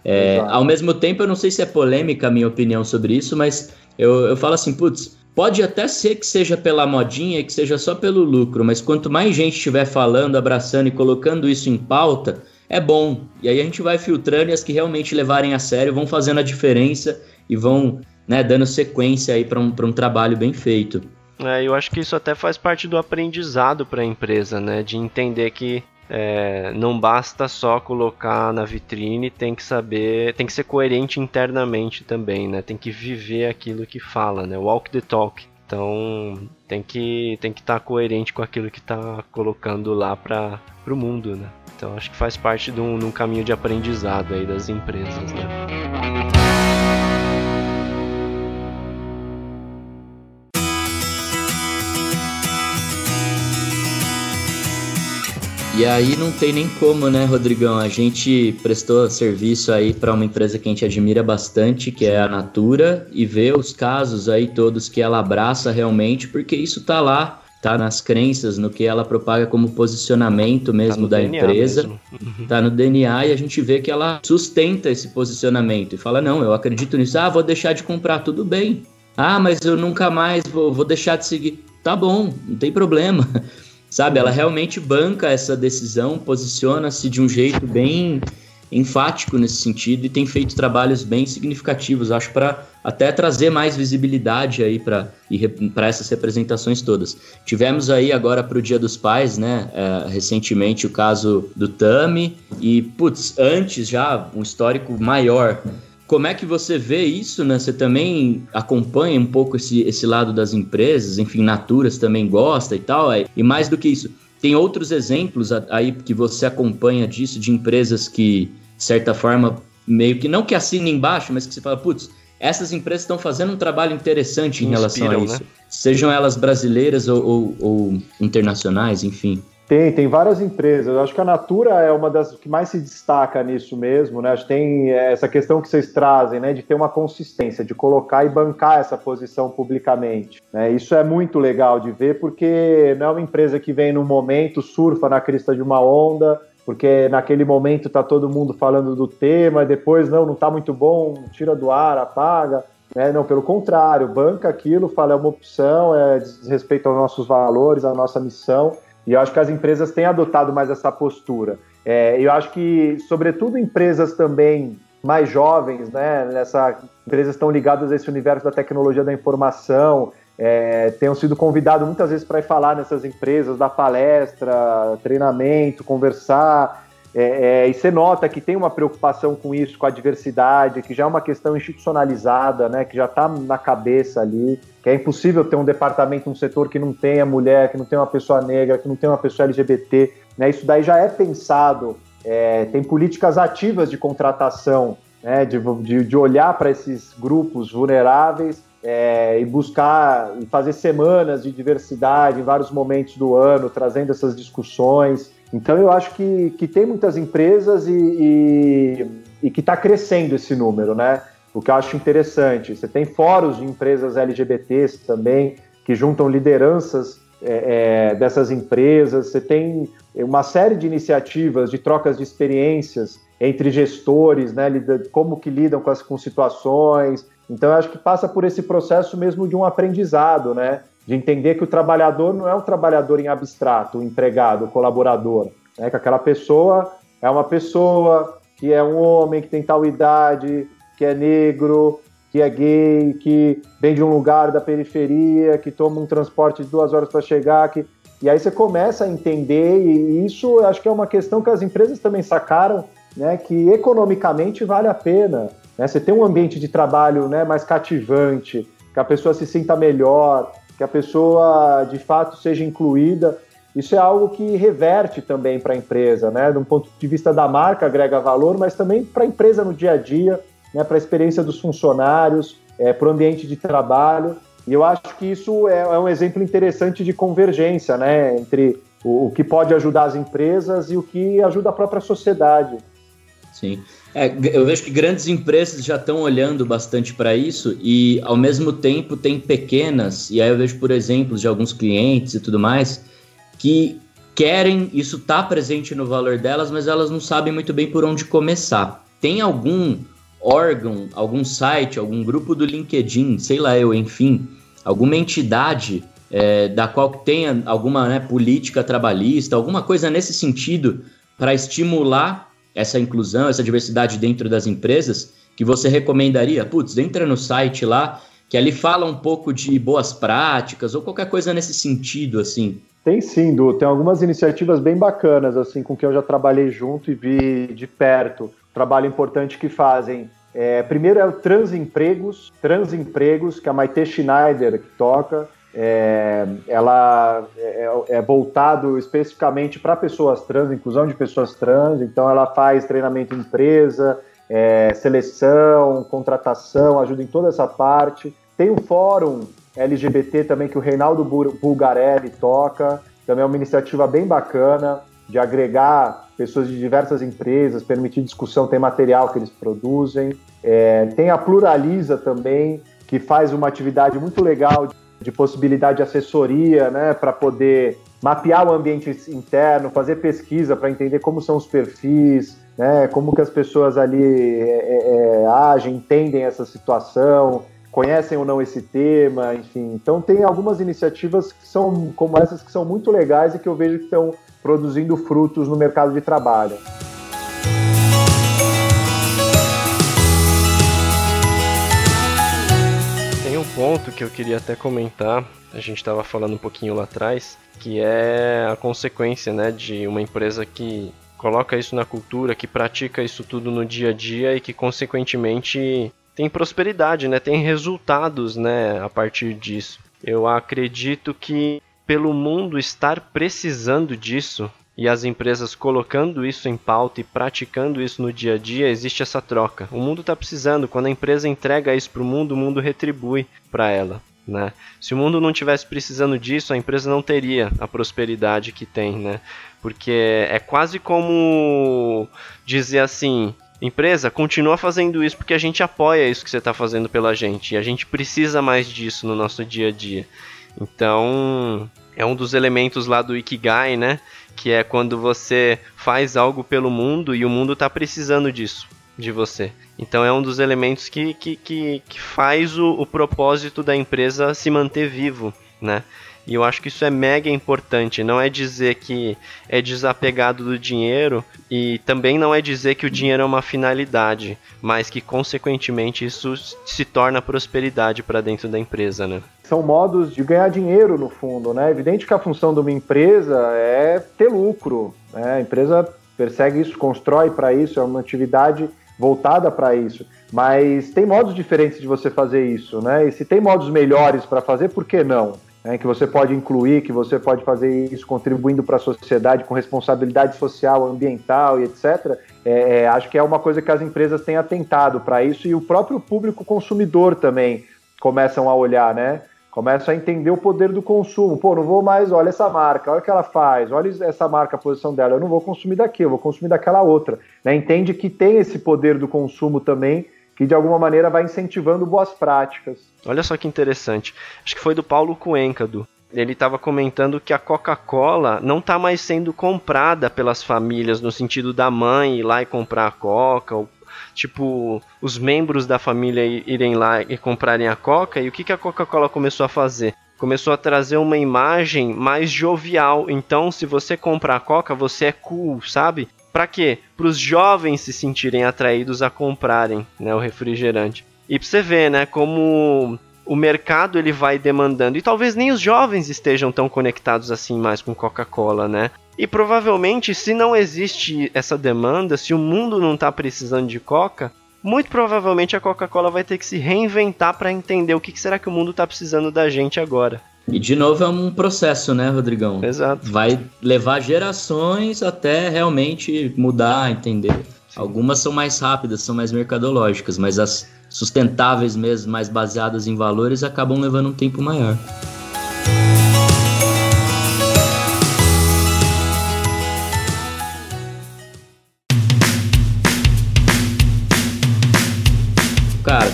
É, é, ao mesmo tempo, eu não sei se é polêmica a minha opinião sobre isso, mas eu, eu falo assim, putz, pode até ser que seja pela modinha e que seja só pelo lucro, mas quanto mais gente estiver falando, abraçando e colocando isso em pauta, é bom. E aí a gente vai filtrando e as que realmente levarem a sério vão fazendo a diferença e vão né, dando sequência aí para um, um trabalho bem feito. É, eu acho que isso até faz parte do aprendizado para a empresa, né, de entender que é, não basta só colocar na vitrine, tem que saber, tem que ser coerente internamente também, né? Tem que viver aquilo que fala, né? Walk the talk. Então tem que tem que estar tá coerente com aquilo que está colocando lá para o mundo, né? Então acho que faz parte de um, de um caminho de aprendizado aí das empresas, né? E aí não tem nem como, né, Rodrigão? A gente prestou serviço aí para uma empresa que a gente admira bastante, que é a Natura, e vê os casos aí todos que ela abraça realmente, porque isso tá lá, tá nas crenças, no que ela propaga como posicionamento mesmo tá da DNA empresa. Mesmo. Uhum. Tá no DNA e a gente vê que ela sustenta esse posicionamento e fala: "Não, eu acredito nisso. Ah, vou deixar de comprar, tudo bem. Ah, mas eu nunca mais vou, vou deixar de seguir. Tá bom, não tem problema. Sabe, ela realmente banca essa decisão, posiciona-se de um jeito bem enfático nesse sentido e tem feito trabalhos bem significativos, acho, para até trazer mais visibilidade aí para essas representações todas. Tivemos aí agora para o Dia dos Pais, né, é, recentemente o caso do Tami e, putz, antes já um histórico maior como é que você vê isso, né? Você também acompanha um pouco esse, esse lado das empresas, enfim, Naturas também gosta e tal. E mais do que isso, tem outros exemplos aí que você acompanha disso, de empresas que, de certa forma, meio que não que assinem embaixo, mas que você fala, putz, essas empresas estão fazendo um trabalho interessante em Inspiram, relação a isso. Né? Sejam elas brasileiras ou, ou, ou internacionais, enfim. Tem, tem várias empresas. Eu acho que a Natura é uma das que mais se destaca nisso mesmo, né? Acho que tem essa questão que vocês trazem, né? De ter uma consistência, de colocar e bancar essa posição publicamente. Né? Isso é muito legal de ver, porque não é uma empresa que vem num momento, surfa na crista de uma onda, porque naquele momento está todo mundo falando do tema, depois não, não está muito bom, tira do ar, apaga. Né? Não, pelo contrário, banca aquilo, fala é uma opção, é diz respeito aos nossos valores, à nossa missão e eu acho que as empresas têm adotado mais essa postura. É, eu acho que, sobretudo, empresas também mais jovens, né, nessa, empresas estão ligadas a esse universo da tecnologia da informação, é, tenham sido convidados muitas vezes para ir falar nessas empresas, dar palestra, treinamento, conversar. É, é, e você nota que tem uma preocupação com isso, com a diversidade, que já é uma questão institucionalizada, né, que já está na cabeça ali, que é impossível ter um departamento, um setor que não tenha mulher, que não tenha uma pessoa negra, que não tenha uma pessoa LGBT. Né, isso daí já é pensado, é, tem políticas ativas de contratação, né, de, de, de olhar para esses grupos vulneráveis é, e buscar e fazer semanas de diversidade em vários momentos do ano, trazendo essas discussões. Então eu acho que, que tem muitas empresas e, e, e que está crescendo esse número, né? O que eu acho interessante. Você tem fóruns de empresas LGBTs também, que juntam lideranças é, é, dessas empresas. Você tem uma série de iniciativas de trocas de experiências entre gestores, né? Como que lidam com as com situações. Então eu acho que passa por esse processo mesmo de um aprendizado, né? de entender que o trabalhador não é um trabalhador em abstrato, o empregado, o colaborador, né? que aquela pessoa é uma pessoa que é um homem que tem tal idade, que é negro, que é gay, que vem de um lugar da periferia, que toma um transporte de duas horas para chegar, que e aí você começa a entender e isso acho que é uma questão que as empresas também sacaram, né? Que economicamente vale a pena, né? Você tem um ambiente de trabalho, né? Mais cativante, que a pessoa se sinta melhor, que a pessoa de fato seja incluída. Isso é algo que reverte também para a empresa, né? De um ponto de vista da marca, agrega valor, mas também para a empresa no dia a dia, né? para a experiência dos funcionários, é, para o ambiente de trabalho. E eu acho que isso é, é um exemplo interessante de convergência né? entre o, o que pode ajudar as empresas e o que ajuda a própria sociedade. Sim. É, eu vejo que grandes empresas já estão olhando bastante para isso e, ao mesmo tempo, tem pequenas, e aí eu vejo por exemplos de alguns clientes e tudo mais, que querem, isso está presente no valor delas, mas elas não sabem muito bem por onde começar. Tem algum órgão, algum site, algum grupo do LinkedIn, sei lá eu, enfim, alguma entidade é, da qual tenha alguma né, política trabalhista, alguma coisa nesse sentido para estimular essa inclusão, essa diversidade dentro das empresas, que você recomendaria? Putz, entra no site lá, que ali fala um pouco de boas práticas ou qualquer coisa nesse sentido, assim. Tem sim, Du. Tem algumas iniciativas bem bacanas, assim, com que eu já trabalhei junto e vi de perto. Trabalho importante que fazem. É, primeiro é o Transempregos, Transempregos, que a Maite Schneider que toca. É, ela é, é, voltado especificamente para pessoas trans, inclusão de pessoas trans, então ela faz treinamento em empresa, é, seleção, contratação, ajuda em toda essa parte. Tem o fórum LGBT também que o Reinaldo Bulgarelli toca, também é uma iniciativa bem bacana de agregar pessoas de diversas empresas, permitir discussão, tem material que eles produzem. É, tem a Pluraliza também, que faz uma atividade muito legal de possibilidade de assessoria, né, para poder mapear o ambiente interno, fazer pesquisa para entender como são os perfis, né, como que as pessoas ali é, é, é, agem, entendem essa situação, conhecem ou não esse tema, enfim. Então tem algumas iniciativas que são como essas que são muito legais e que eu vejo que estão produzindo frutos no mercado de trabalho. Ponto que eu queria até comentar, a gente estava falando um pouquinho lá atrás, que é a consequência né, de uma empresa que coloca isso na cultura, que pratica isso tudo no dia a dia e que, consequentemente, tem prosperidade, né, tem resultados né, a partir disso. Eu acredito que, pelo mundo estar precisando disso, e as empresas colocando isso em pauta e praticando isso no dia a dia, existe essa troca. O mundo está precisando, quando a empresa entrega isso para o mundo, o mundo retribui para ela. Né? Se o mundo não tivesse precisando disso, a empresa não teria a prosperidade que tem, né? Porque é quase como dizer assim, empresa, continua fazendo isso porque a gente apoia isso que você está fazendo pela gente e a gente precisa mais disso no nosso dia a dia. Então, é um dos elementos lá do Ikigai, né? Que é quando você faz algo pelo mundo e o mundo está precisando disso, de você. Então é um dos elementos que, que, que, que faz o, o propósito da empresa se manter vivo, né? E eu acho que isso é mega importante. Não é dizer que é desapegado do dinheiro e também não é dizer que o dinheiro é uma finalidade, mas que consequentemente isso se torna prosperidade para dentro da empresa, né? são modos de ganhar dinheiro no fundo, né? É evidente que a função de uma empresa é ter lucro, né? A empresa persegue isso, constrói para isso, é uma atividade voltada para isso. Mas tem modos diferentes de você fazer isso, né? E se tem modos melhores para fazer, por que não? É, que você pode incluir, que você pode fazer isso contribuindo para a sociedade com responsabilidade social, ambiental e etc. É, é, acho que é uma coisa que as empresas têm atentado para isso e o próprio público consumidor também começam a olhar, né? Começam a entender o poder do consumo. Pô, não vou mais, olha essa marca, olha o que ela faz, olha essa marca, a posição dela. Eu não vou consumir daqui, eu vou consumir daquela outra. Né? Entende que tem esse poder do consumo também, que de alguma maneira vai incentivando boas práticas. Olha só que interessante. Acho que foi do Paulo Cuencado ele estava comentando que a Coca-Cola não está mais sendo comprada pelas famílias no sentido da mãe ir lá e comprar a Coca, ou, tipo os membros da família irem lá e comprarem a Coca. E o que, que a Coca-Cola começou a fazer? Começou a trazer uma imagem mais jovial. Então, se você comprar a Coca, você é cool, sabe? Para quê? Para os jovens se sentirem atraídos a comprarem né, o refrigerante. E pra você ver, né, como o mercado ele vai demandando. E talvez nem os jovens estejam tão conectados assim mais com Coca-Cola, né? E provavelmente, se não existe essa demanda, se o mundo não está precisando de Coca, muito provavelmente a Coca-Cola vai ter que se reinventar para entender o que, que será que o mundo está precisando da gente agora. E de novo é um processo, né, Rodrigão? Exato. Vai levar gerações até realmente mudar, entender. Sim. Algumas são mais rápidas, são mais mercadológicas, mas as sustentáveis mesmo, mais baseadas em valores, acabam levando um tempo maior.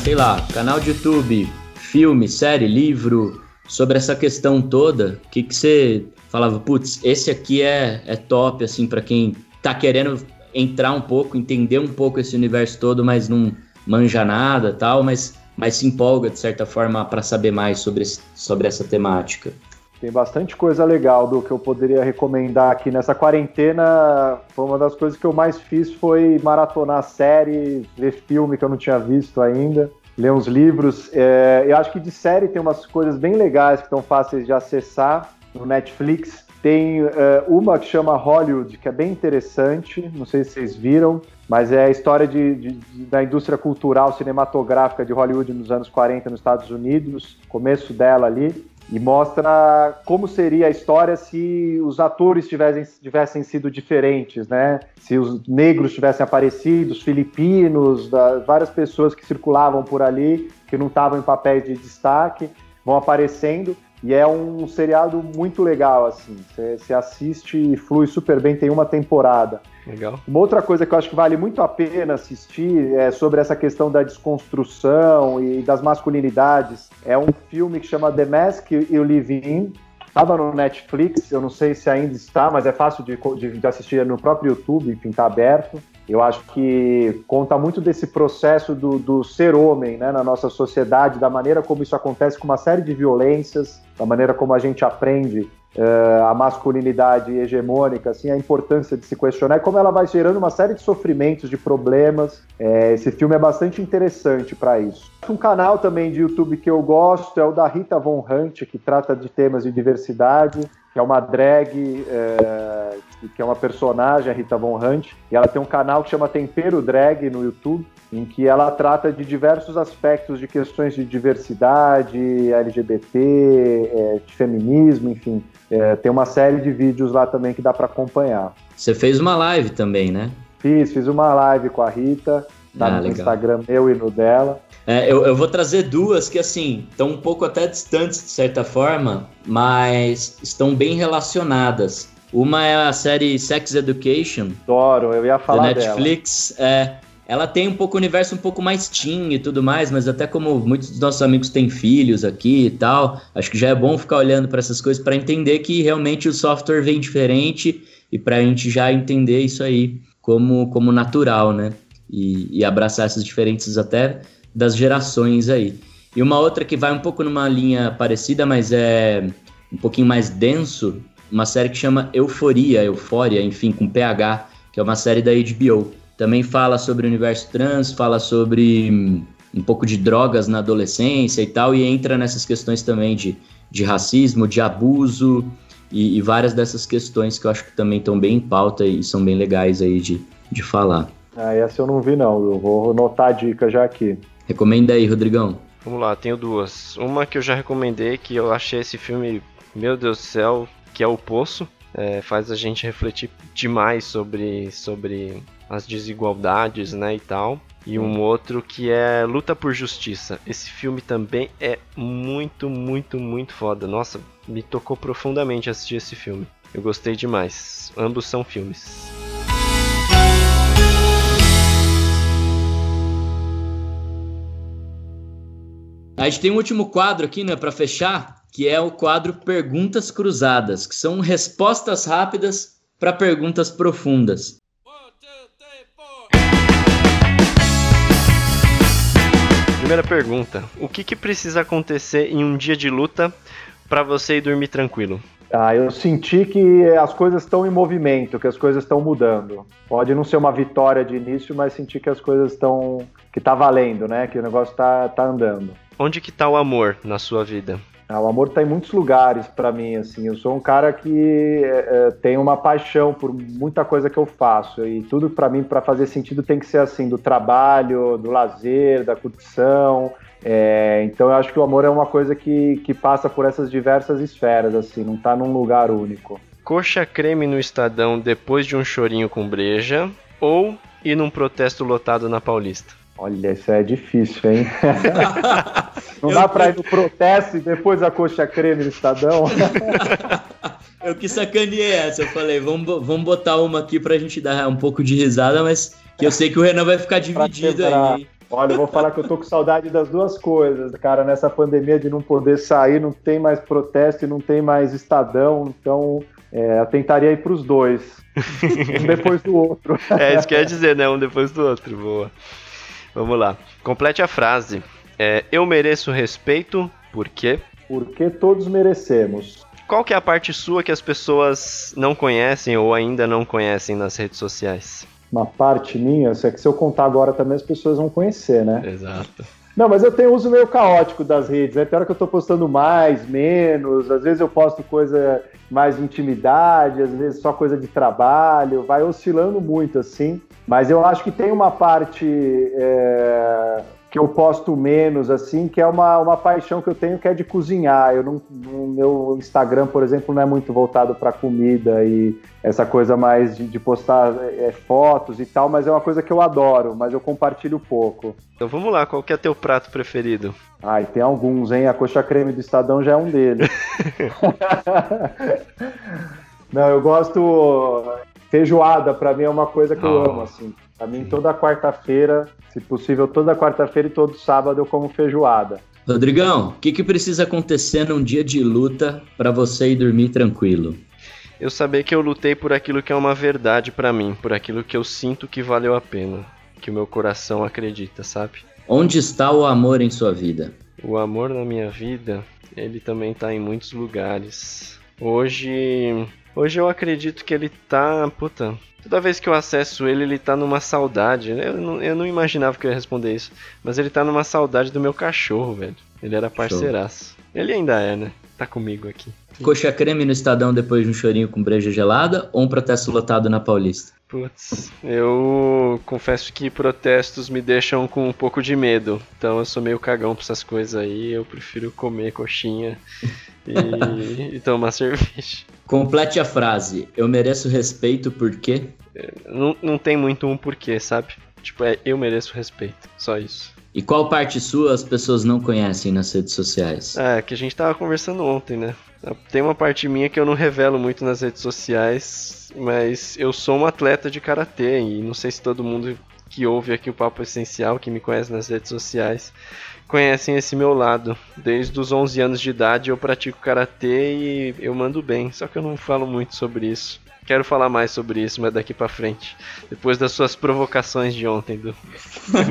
Sei lá, canal de YouTube, filme, série, livro, sobre essa questão toda, o que, que você falava, putz, esse aqui é, é top, assim, para quem tá querendo entrar um pouco, entender um pouco esse universo todo, mas não manja nada tal, mas, mas se empolga de certa forma para saber mais sobre, sobre essa temática. Tem bastante coisa legal do que eu poderia recomendar aqui nessa quarentena. Foi uma das coisas que eu mais fiz foi maratonar série, ver filme que eu não tinha visto ainda, ler uns livros. É, eu acho que de série tem umas coisas bem legais que estão fáceis de acessar no Netflix. Tem uh, uma que chama Hollywood, que é bem interessante, não sei se vocês viram, mas é a história de, de, de, da indústria cultural cinematográfica de Hollywood nos anos 40 nos Estados Unidos, começo dela ali, e mostra como seria a história se os atores tivessem, tivessem sido diferentes, né? Se os negros tivessem aparecido, os filipinos, da, várias pessoas que circulavam por ali, que não estavam em papéis de destaque, vão aparecendo e é um seriado muito legal, assim. Você assiste e flui super bem, tem uma temporada. Legal. Uma outra coisa que eu acho que vale muito a pena assistir é sobre essa questão da desconstrução e das masculinidades. É um filme que chama The Mask You Live In. Estava no Netflix, eu não sei se ainda está, mas é fácil de, de, de assistir no próprio YouTube, enfim, está aberto. Eu acho que conta muito desse processo do, do ser homem né, na nossa sociedade, da maneira como isso acontece com uma série de violências, da maneira como a gente aprende uh, a masculinidade hegemônica, assim, a importância de se questionar e como ela vai gerando uma série de sofrimentos, de problemas. É, esse filme é bastante interessante para isso. Um canal também de YouTube que eu gosto é o da Rita Von Hunt, que trata de temas de diversidade que é uma drag, é, que é uma personagem, a Rita Von Hunt, e ela tem um canal que chama Tempero Drag no YouTube, em que ela trata de diversos aspectos de questões de diversidade, LGBT, é, de feminismo, enfim. É, tem uma série de vídeos lá também que dá para acompanhar. Você fez uma live também, né? Fiz, fiz uma live com a Rita, tá ah, no legal. Instagram meu e no dela. É, eu, eu, vou trazer duas que, assim, estão um pouco até distantes, de certa forma, mas estão bem relacionadas. Uma é a série Sex Education. Adoro, eu ia falar da Netflix. Dela. É, ela tem um pouco o universo um pouco mais teen e tudo mais, mas até como muitos dos nossos amigos têm filhos aqui e tal, acho que já é bom ficar olhando para essas coisas para entender que realmente o software vem diferente e para a gente já entender isso aí como, como natural, né? E, e abraçar essas diferenças até das gerações aí. E uma outra que vai um pouco numa linha parecida, mas é um pouquinho mais denso, uma série que chama Euforia, Eufória, enfim, com PH, que é uma série da HBO. Também fala sobre o universo trans, fala sobre hum, um pouco de drogas na adolescência e tal, e entra nessas questões também de, de racismo, de abuso e, e várias dessas questões que eu acho que também estão bem em pauta e são bem legais aí de, de falar. Ah, essa eu não vi não, eu vou anotar a dica já aqui. Recomenda aí, Rodrigão. Vamos lá, tenho duas. Uma que eu já recomendei, que eu achei esse filme, meu Deus do céu, que é O Poço. É, faz a gente refletir demais sobre, sobre as desigualdades, né, e tal. E um outro que é Luta por Justiça. Esse filme também é muito, muito, muito foda. Nossa, me tocou profundamente assistir esse filme. Eu gostei demais. Ambos são filmes. A gente tem um último quadro aqui, né, para fechar, que é o quadro Perguntas Cruzadas, que são respostas rápidas para perguntas profundas. Primeira pergunta: O que, que precisa acontecer em um dia de luta para você ir dormir tranquilo? Ah, eu senti que as coisas estão em movimento, que as coisas estão mudando. Pode não ser uma vitória de início, mas senti que as coisas estão. que tá valendo, né? Que o negócio tá, tá andando. Onde que tá o amor na sua vida? Ah, o amor está em muitos lugares para mim, assim. Eu sou um cara que é, é, tem uma paixão por muita coisa que eu faço e tudo para mim, para fazer sentido, tem que ser assim, do trabalho, do lazer, da curtição. É, então eu acho que o amor é uma coisa que, que passa por essas diversas esferas, assim, não está num lugar único. Coxa creme no Estadão depois de um chorinho com breja ou ir num protesto lotado na Paulista? Olha, isso é difícil, hein? Não dá pra ir no protesto e depois a coxa creme no Estadão? eu que sacaneei essa. Eu falei, vamos, vamos botar uma aqui pra gente dar um pouco de risada, mas que eu sei que o Renan vai ficar dividido aí. Olha, eu vou falar que eu tô com saudade das duas coisas, cara. Nessa pandemia de não poder sair, não tem mais protesto e não tem mais Estadão, então é, eu tentaria ir pros dois. um depois do outro. É, isso quer dizer, né? Um depois do outro. Boa. Vamos lá. Complete a frase. É, eu mereço respeito, por quê? Porque todos merecemos. Qual que é a parte sua que as pessoas não conhecem ou ainda não conhecem nas redes sociais? Uma parte minha, é que se eu contar agora também as pessoas vão conhecer, né? Exato. Não, mas eu tenho uso meio caótico das redes. É pior que eu tô postando mais, menos. Às vezes eu posto coisa mais de intimidade, às vezes só coisa de trabalho. Vai oscilando muito, assim. Mas eu acho que tem uma parte é, que eu posto menos, assim, que é uma, uma paixão que eu tenho que é de cozinhar. Eu não, no meu Instagram, por exemplo, não é muito voltado para comida e essa coisa mais de, de postar é, fotos e tal, mas é uma coisa que eu adoro, mas eu compartilho pouco. Então vamos lá, qual que é teu prato preferido? Ai, tem alguns, hein? A coxa creme do Estadão já é um deles. Não, eu gosto feijoada para mim é uma coisa que oh. eu amo, assim. Pra mim, toda quarta-feira, se possível, toda quarta-feira e todo sábado eu como feijoada. Rodrigão, o que, que precisa acontecer num dia de luta para você ir dormir tranquilo? Eu saber que eu lutei por aquilo que é uma verdade para mim, por aquilo que eu sinto que valeu a pena, que o meu coração acredita, sabe? Onde está o amor em sua vida? O amor na minha vida, ele também tá em muitos lugares. Hoje Hoje eu acredito que ele tá. Puta. Toda vez que eu acesso ele, ele tá numa saudade. Eu não, eu não imaginava que eu ia responder isso. Mas ele tá numa saudade do meu cachorro, velho. Ele era parceiraço. Show. Ele ainda é, né? Tá comigo aqui. Coxa creme no Estadão depois de um chorinho com breja gelada ou um protesto lotado na Paulista? Putz, eu confesso que protestos me deixam com um pouco de medo. Então eu sou meio cagão pra essas coisas aí. Eu prefiro comer coxinha e, e tomar cerveja. Complete a frase. Eu mereço respeito por quê? É, não, não tem muito um porquê, sabe? Tipo, é eu mereço respeito. Só isso. E qual parte sua as pessoas não conhecem nas redes sociais? É, que a gente tava conversando ontem, né? Tem uma parte minha que eu não revelo muito nas redes sociais, mas eu sou um atleta de karatê e não sei se todo mundo que ouve aqui o Papo Essencial, que me conhece nas redes sociais, conhecem esse meu lado. Desde os 11 anos de idade eu pratico karatê e eu mando bem, só que eu não falo muito sobre isso. Quero falar mais sobre isso, mas daqui para frente, depois das suas provocações de ontem, Du.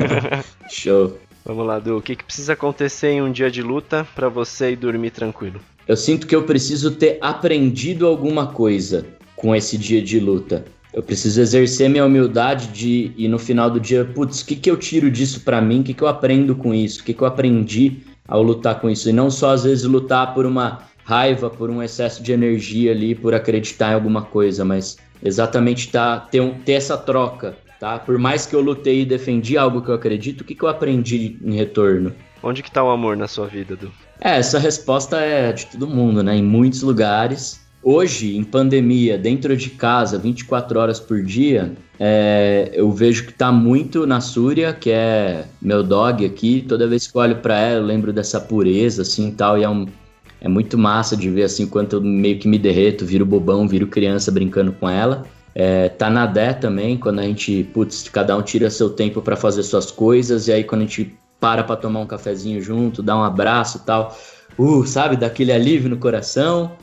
Show. Vamos lá, Du. O que, que precisa acontecer em um dia de luta para você ir dormir tranquilo? Eu sinto que eu preciso ter aprendido alguma coisa com esse dia de luta. Eu preciso exercer minha humildade de e no final do dia, putz, o que, que eu tiro disso para mim? O que, que eu aprendo com isso? O que, que eu aprendi ao lutar com isso? E não só às vezes lutar por uma raiva, por um excesso de energia ali, por acreditar em alguma coisa, mas exatamente tá, ter, um, ter essa troca, tá? Por mais que eu lutei e defendi algo que eu acredito, o que, que eu aprendi em retorno? Onde que tá o amor na sua vida, Du? É, essa resposta é de todo mundo, né? Em muitos lugares. Hoje, em pandemia, dentro de casa, 24 horas por dia, é, eu vejo que tá muito na Súria, que é meu dog aqui. Toda vez que eu olho para ela, eu lembro dessa pureza, assim, tal, e é um, é muito massa de ver assim quanto eu meio que me derreto, viro bobão, viro criança brincando com ela. É, tá na Dé também, quando a gente, putz, cada um tira seu tempo para fazer suas coisas, e aí quando a gente para pra tomar um cafezinho junto, dá um abraço tal, uh, sabe, daquele alívio no coração.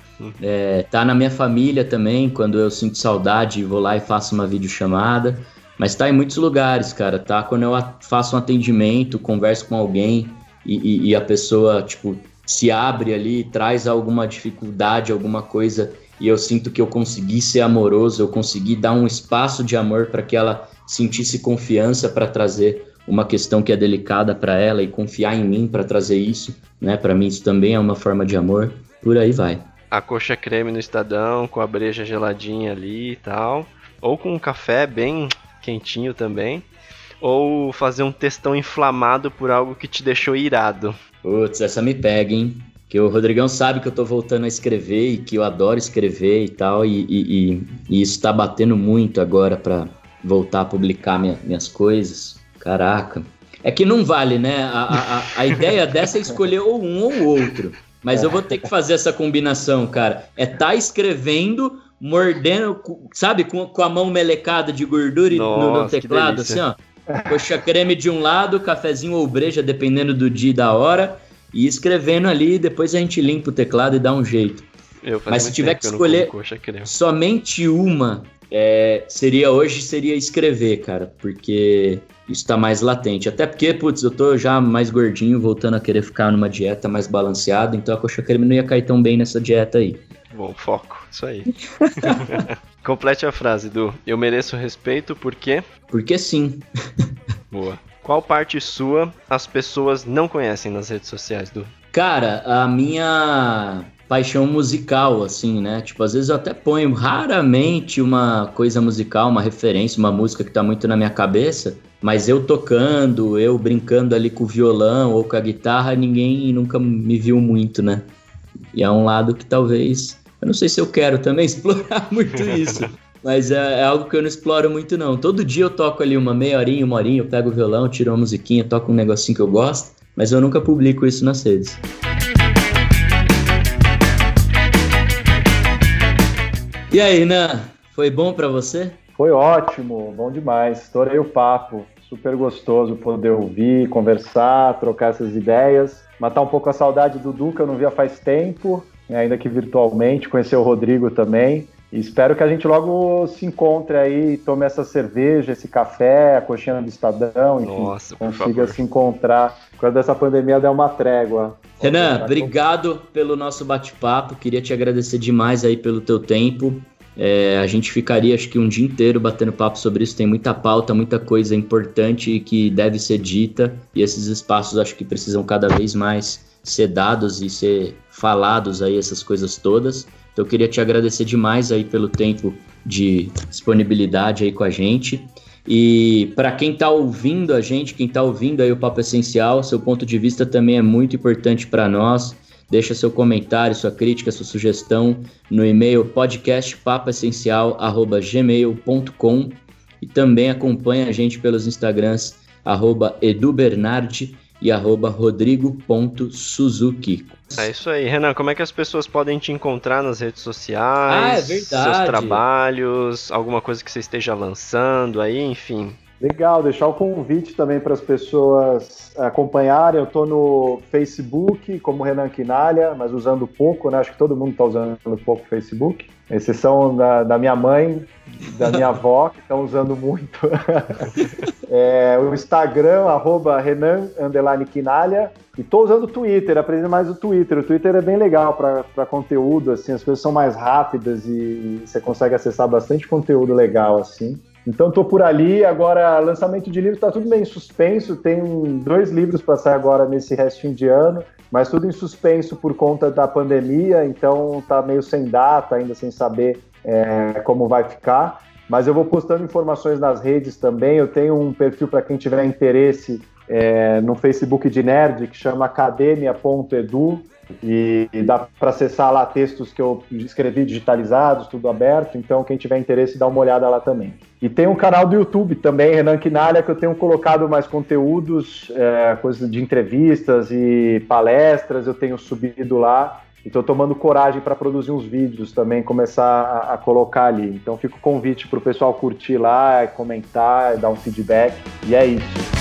É, tá na minha família também, quando eu sinto saudade, vou lá e faço uma videochamada. Mas tá em muitos lugares, cara, tá? Quando eu faço um atendimento, converso com alguém e, e, e a pessoa, tipo, se abre ali, traz alguma dificuldade, alguma coisa, e eu sinto que eu consegui ser amoroso, eu consegui dar um espaço de amor para que ela sentisse confiança para trazer uma questão que é delicada para ela e confiar em mim para trazer isso, né? Para mim isso também é uma forma de amor. Por aí vai. A coxa creme no estadão, com a breja geladinha ali e tal, ou com um café bem quentinho também, ou fazer um textão inflamado por algo que te deixou irado. Putz, essa me pega, hein? Que o Rodrigão sabe que eu tô voltando a escrever e que eu adoro escrever e tal, e, e, e, e isso tá batendo muito agora para voltar a publicar minha, minhas coisas. Caraca. É que não vale, né? A, a, a ideia dessa é escolher ou um ou outro. Mas eu vou ter que fazer essa combinação, cara. É tá escrevendo, mordendo, sabe, com, com a mão melecada de gordura Nossa, no, no teclado, assim, ó. Coxa creme de um lado, cafezinho ou breja, dependendo do dia e da hora, e escrevendo ali, depois a gente limpa o teclado e dá um jeito. Mas se tiver que escolher somente uma, é, seria hoje seria escrever, cara, porque isso tá mais latente. Até porque, putz, eu tô já mais gordinho, voltando a querer ficar numa dieta mais balanceada, então a coxa creme não ia cair tão bem nessa dieta aí. Bom, foco, isso aí. Complete a frase, do Eu mereço respeito porque. Porque sim. Boa. Qual parte sua as pessoas não conhecem nas redes sociais, Du? Cara, a minha paixão musical, assim, né? Tipo, às vezes eu até ponho raramente uma coisa musical, uma referência, uma música que tá muito na minha cabeça, mas eu tocando, eu brincando ali com o violão ou com a guitarra, ninguém nunca me viu muito, né? E é um lado que talvez eu não sei se eu quero também explorar muito isso. Mas é, é, algo que eu não exploro muito, não. Todo dia eu toco ali uma meia horinha, uma horinha, eu pego o violão, tiro uma musiquinha, toco um negocinho que eu gosto, mas eu nunca publico isso nas redes. E aí, Nan, foi bom para você? Foi ótimo, bom demais. Estourei o papo. Super gostoso poder ouvir, conversar, trocar essas ideias. Matar um pouco a saudade do Duca, eu não via faz tempo ainda que virtualmente, conhecer o Rodrigo também. E espero que a gente logo se encontre aí, tome essa cerveja, esse café, a coxinha do Estadão, enfim, Nossa, consiga se encontrar quando essa pandemia der uma trégua. Renan, obrigado pelo nosso bate-papo, queria te agradecer demais aí pelo teu tempo. É, a gente ficaria acho que um dia inteiro batendo papo sobre isso, tem muita pauta, muita coisa importante que deve ser dita, e esses espaços acho que precisam cada vez mais ser dados e ser falados aí essas coisas todas. Então eu queria te agradecer demais aí pelo tempo de disponibilidade aí com a gente. E para quem está ouvindo a gente, quem está ouvindo aí o Papo Essencial, seu ponto de vista também é muito importante para nós. Deixa seu comentário, sua crítica, sua sugestão no e-mail podcastpapoessencial@gmail.com e também acompanha a gente pelos Instagrams edubernardi e arroba rodrigo.suzuki. É isso aí, Renan. Como é que as pessoas podem te encontrar nas redes sociais? Ah, é verdade. Seus trabalhos, alguma coisa que você esteja lançando aí, enfim. Legal, deixar o convite também para as pessoas acompanharem. Eu estou no Facebook como Renan Quinalha, mas usando pouco, né? Acho que todo mundo está usando pouco o Facebook. Exceção da, da minha mãe, da minha avó, que estão usando muito. é, o Instagram, arroba Renan Quinalha. E estou usando o Twitter, aprendi mais o Twitter. O Twitter é bem legal para conteúdo, assim, as coisas são mais rápidas e você consegue acessar bastante conteúdo legal, assim. Então estou por ali. Agora, lançamento de livro está tudo meio em suspenso. Tem dois livros para sair agora nesse restinho de ano, mas tudo em suspenso por conta da pandemia. Então está meio sem data, ainda sem saber é, como vai ficar. Mas eu vou postando informações nas redes também. Eu tenho um perfil para quem tiver interesse é, no Facebook de Nerd, que chama academia.edu, e, dá para acessar lá textos que eu escrevi digitalizados, tudo aberto. Então, quem tiver interesse, dá uma olhada lá também. E tem um canal do YouTube também, Renan Quinalha, que eu tenho colocado mais conteúdos, é, coisas de entrevistas e palestras, eu tenho subido lá. Estou tomando coragem para produzir uns vídeos também, começar a, a colocar ali. Então fica o convite para o pessoal curtir lá, comentar, dar um feedback. E é isso.